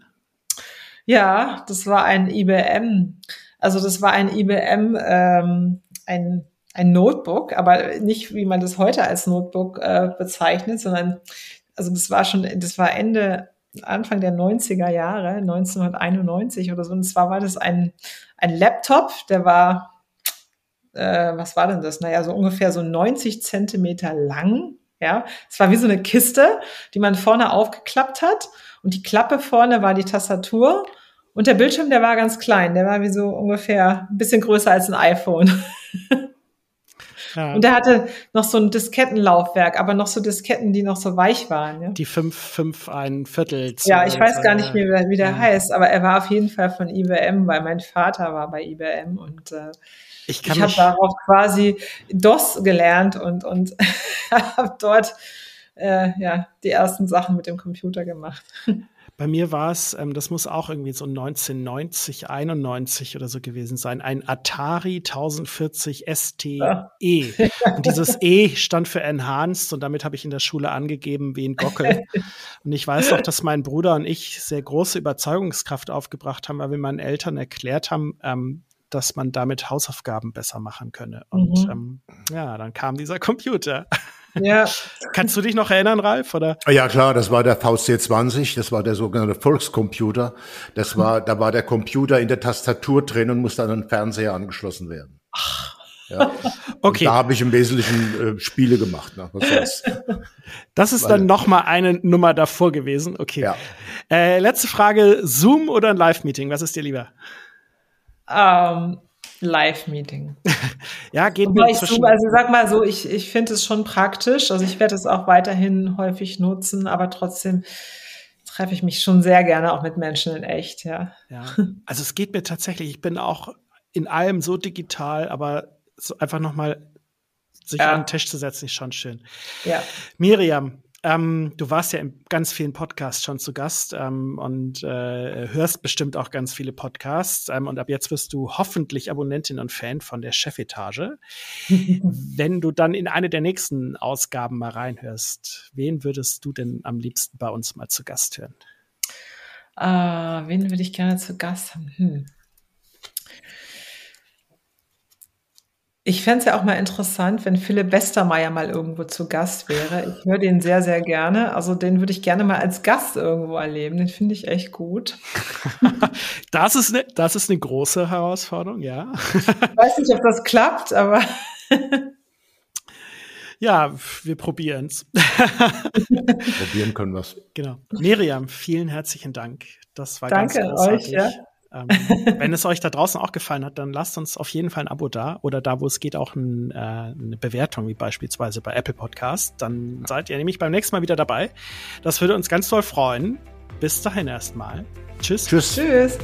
Ja, das war ein IBM. Also das war ein IBM, ähm, ein, ein Notebook, aber nicht, wie man das heute als Notebook äh, bezeichnet, sondern also das war schon, das war Ende, Anfang der 90er Jahre, 1991 oder so. Und zwar war das ein, ein Laptop, der war, äh, was war denn das? Naja, so ungefähr so 90 Zentimeter lang. Ja, es war wie so eine Kiste, die man vorne aufgeklappt hat und die Klappe vorne war die Tastatur und der Bildschirm, der war ganz klein. Der war wie so ungefähr ein bisschen größer als ein iPhone. <laughs> Ja. Und der hatte noch so ein Diskettenlaufwerk, aber noch so Disketten, die noch so weich waren. Ja? Die fünf, fünf, ein Viertel. Ja, ich weiß gar nicht mehr, wie der ja. heißt, aber er war auf jeden Fall von IBM, weil mein Vater war bei IBM und äh, ich, ich habe darauf quasi DOS gelernt und, und <laughs> habe dort äh, ja, die ersten Sachen mit dem Computer gemacht. <laughs> Bei mir war es, ähm, das muss auch irgendwie so 1990, 91 oder so gewesen sein, ein Atari 1040 STE. Ja. Und dieses E stand für Enhanced und damit habe ich in der Schule angegeben wie ein Gockel. <laughs> und ich weiß auch, dass mein Bruder und ich sehr große Überzeugungskraft aufgebracht haben, weil wir meinen Eltern erklärt haben, ähm, dass man damit Hausaufgaben besser machen könne. Und mhm. ähm, ja, dann kam dieser <laughs> Computer. Ja. Kannst du dich noch erinnern, Ralf? Oder? Ja, klar, das war der VC20, das war der sogenannte Volkscomputer. Das war, da war der Computer in der Tastatur drin und musste an den Fernseher angeschlossen werden. Ach. Ja. <laughs> Okay. Und da habe ich im Wesentlichen äh, Spiele gemacht. Ne? <laughs> Das ist Weil, dann noch mal eine Nummer davor gewesen. Okay. Ja. Äh, letzte Frage: Zoom oder ein Live-Meeting? Was ist dir lieber? Ähm, Live-Meeting. <laughs> ja, geht mir zwischen. Also sag mal so, ich, ich finde es schon praktisch. Also ich werde es auch weiterhin häufig nutzen, aber trotzdem treffe ich mich schon sehr gerne auch mit Menschen in echt, ja. Ja, <laughs> also es geht mir tatsächlich, ich bin auch in allem so digital, aber so einfach nochmal sich ja. an den Tisch zu setzen, ist schon schön. Ja. Miriam, ähm, du warst ja in ganz vielen Podcasts schon zu Gast ähm, und äh, hörst bestimmt auch ganz viele Podcasts. Ähm, und ab jetzt wirst du hoffentlich Abonnentin und Fan von der Chefetage. <laughs> Wenn du dann in eine der nächsten Ausgaben mal reinhörst, wen würdest du denn am liebsten bei uns mal zu Gast hören? Uh, wen würde ich gerne zu Gast haben? Hm. Ich fände es ja auch mal interessant, wenn Philipp Westermeier mal irgendwo zu Gast wäre. Ich höre den sehr, sehr gerne. Also den würde ich gerne mal als Gast irgendwo erleben. Den finde ich echt gut. <laughs> das, ist eine, das ist eine große Herausforderung, ja. ich weiß nicht, ob das klappt, aber. <laughs> ja, wir probieren es. Probieren können wir es. Genau. Miriam, vielen herzlichen Dank. Das war Danke ganz großartig. euch. Ja. Ähm, wenn es euch da draußen auch gefallen hat, dann lasst uns auf jeden Fall ein Abo da oder da, wo es geht, auch ein, äh, eine Bewertung, wie beispielsweise bei Apple Podcast. Dann seid ihr nämlich beim nächsten Mal wieder dabei. Das würde uns ganz toll freuen. Bis dahin erstmal. Tschüss. Tschüss. Tschüss.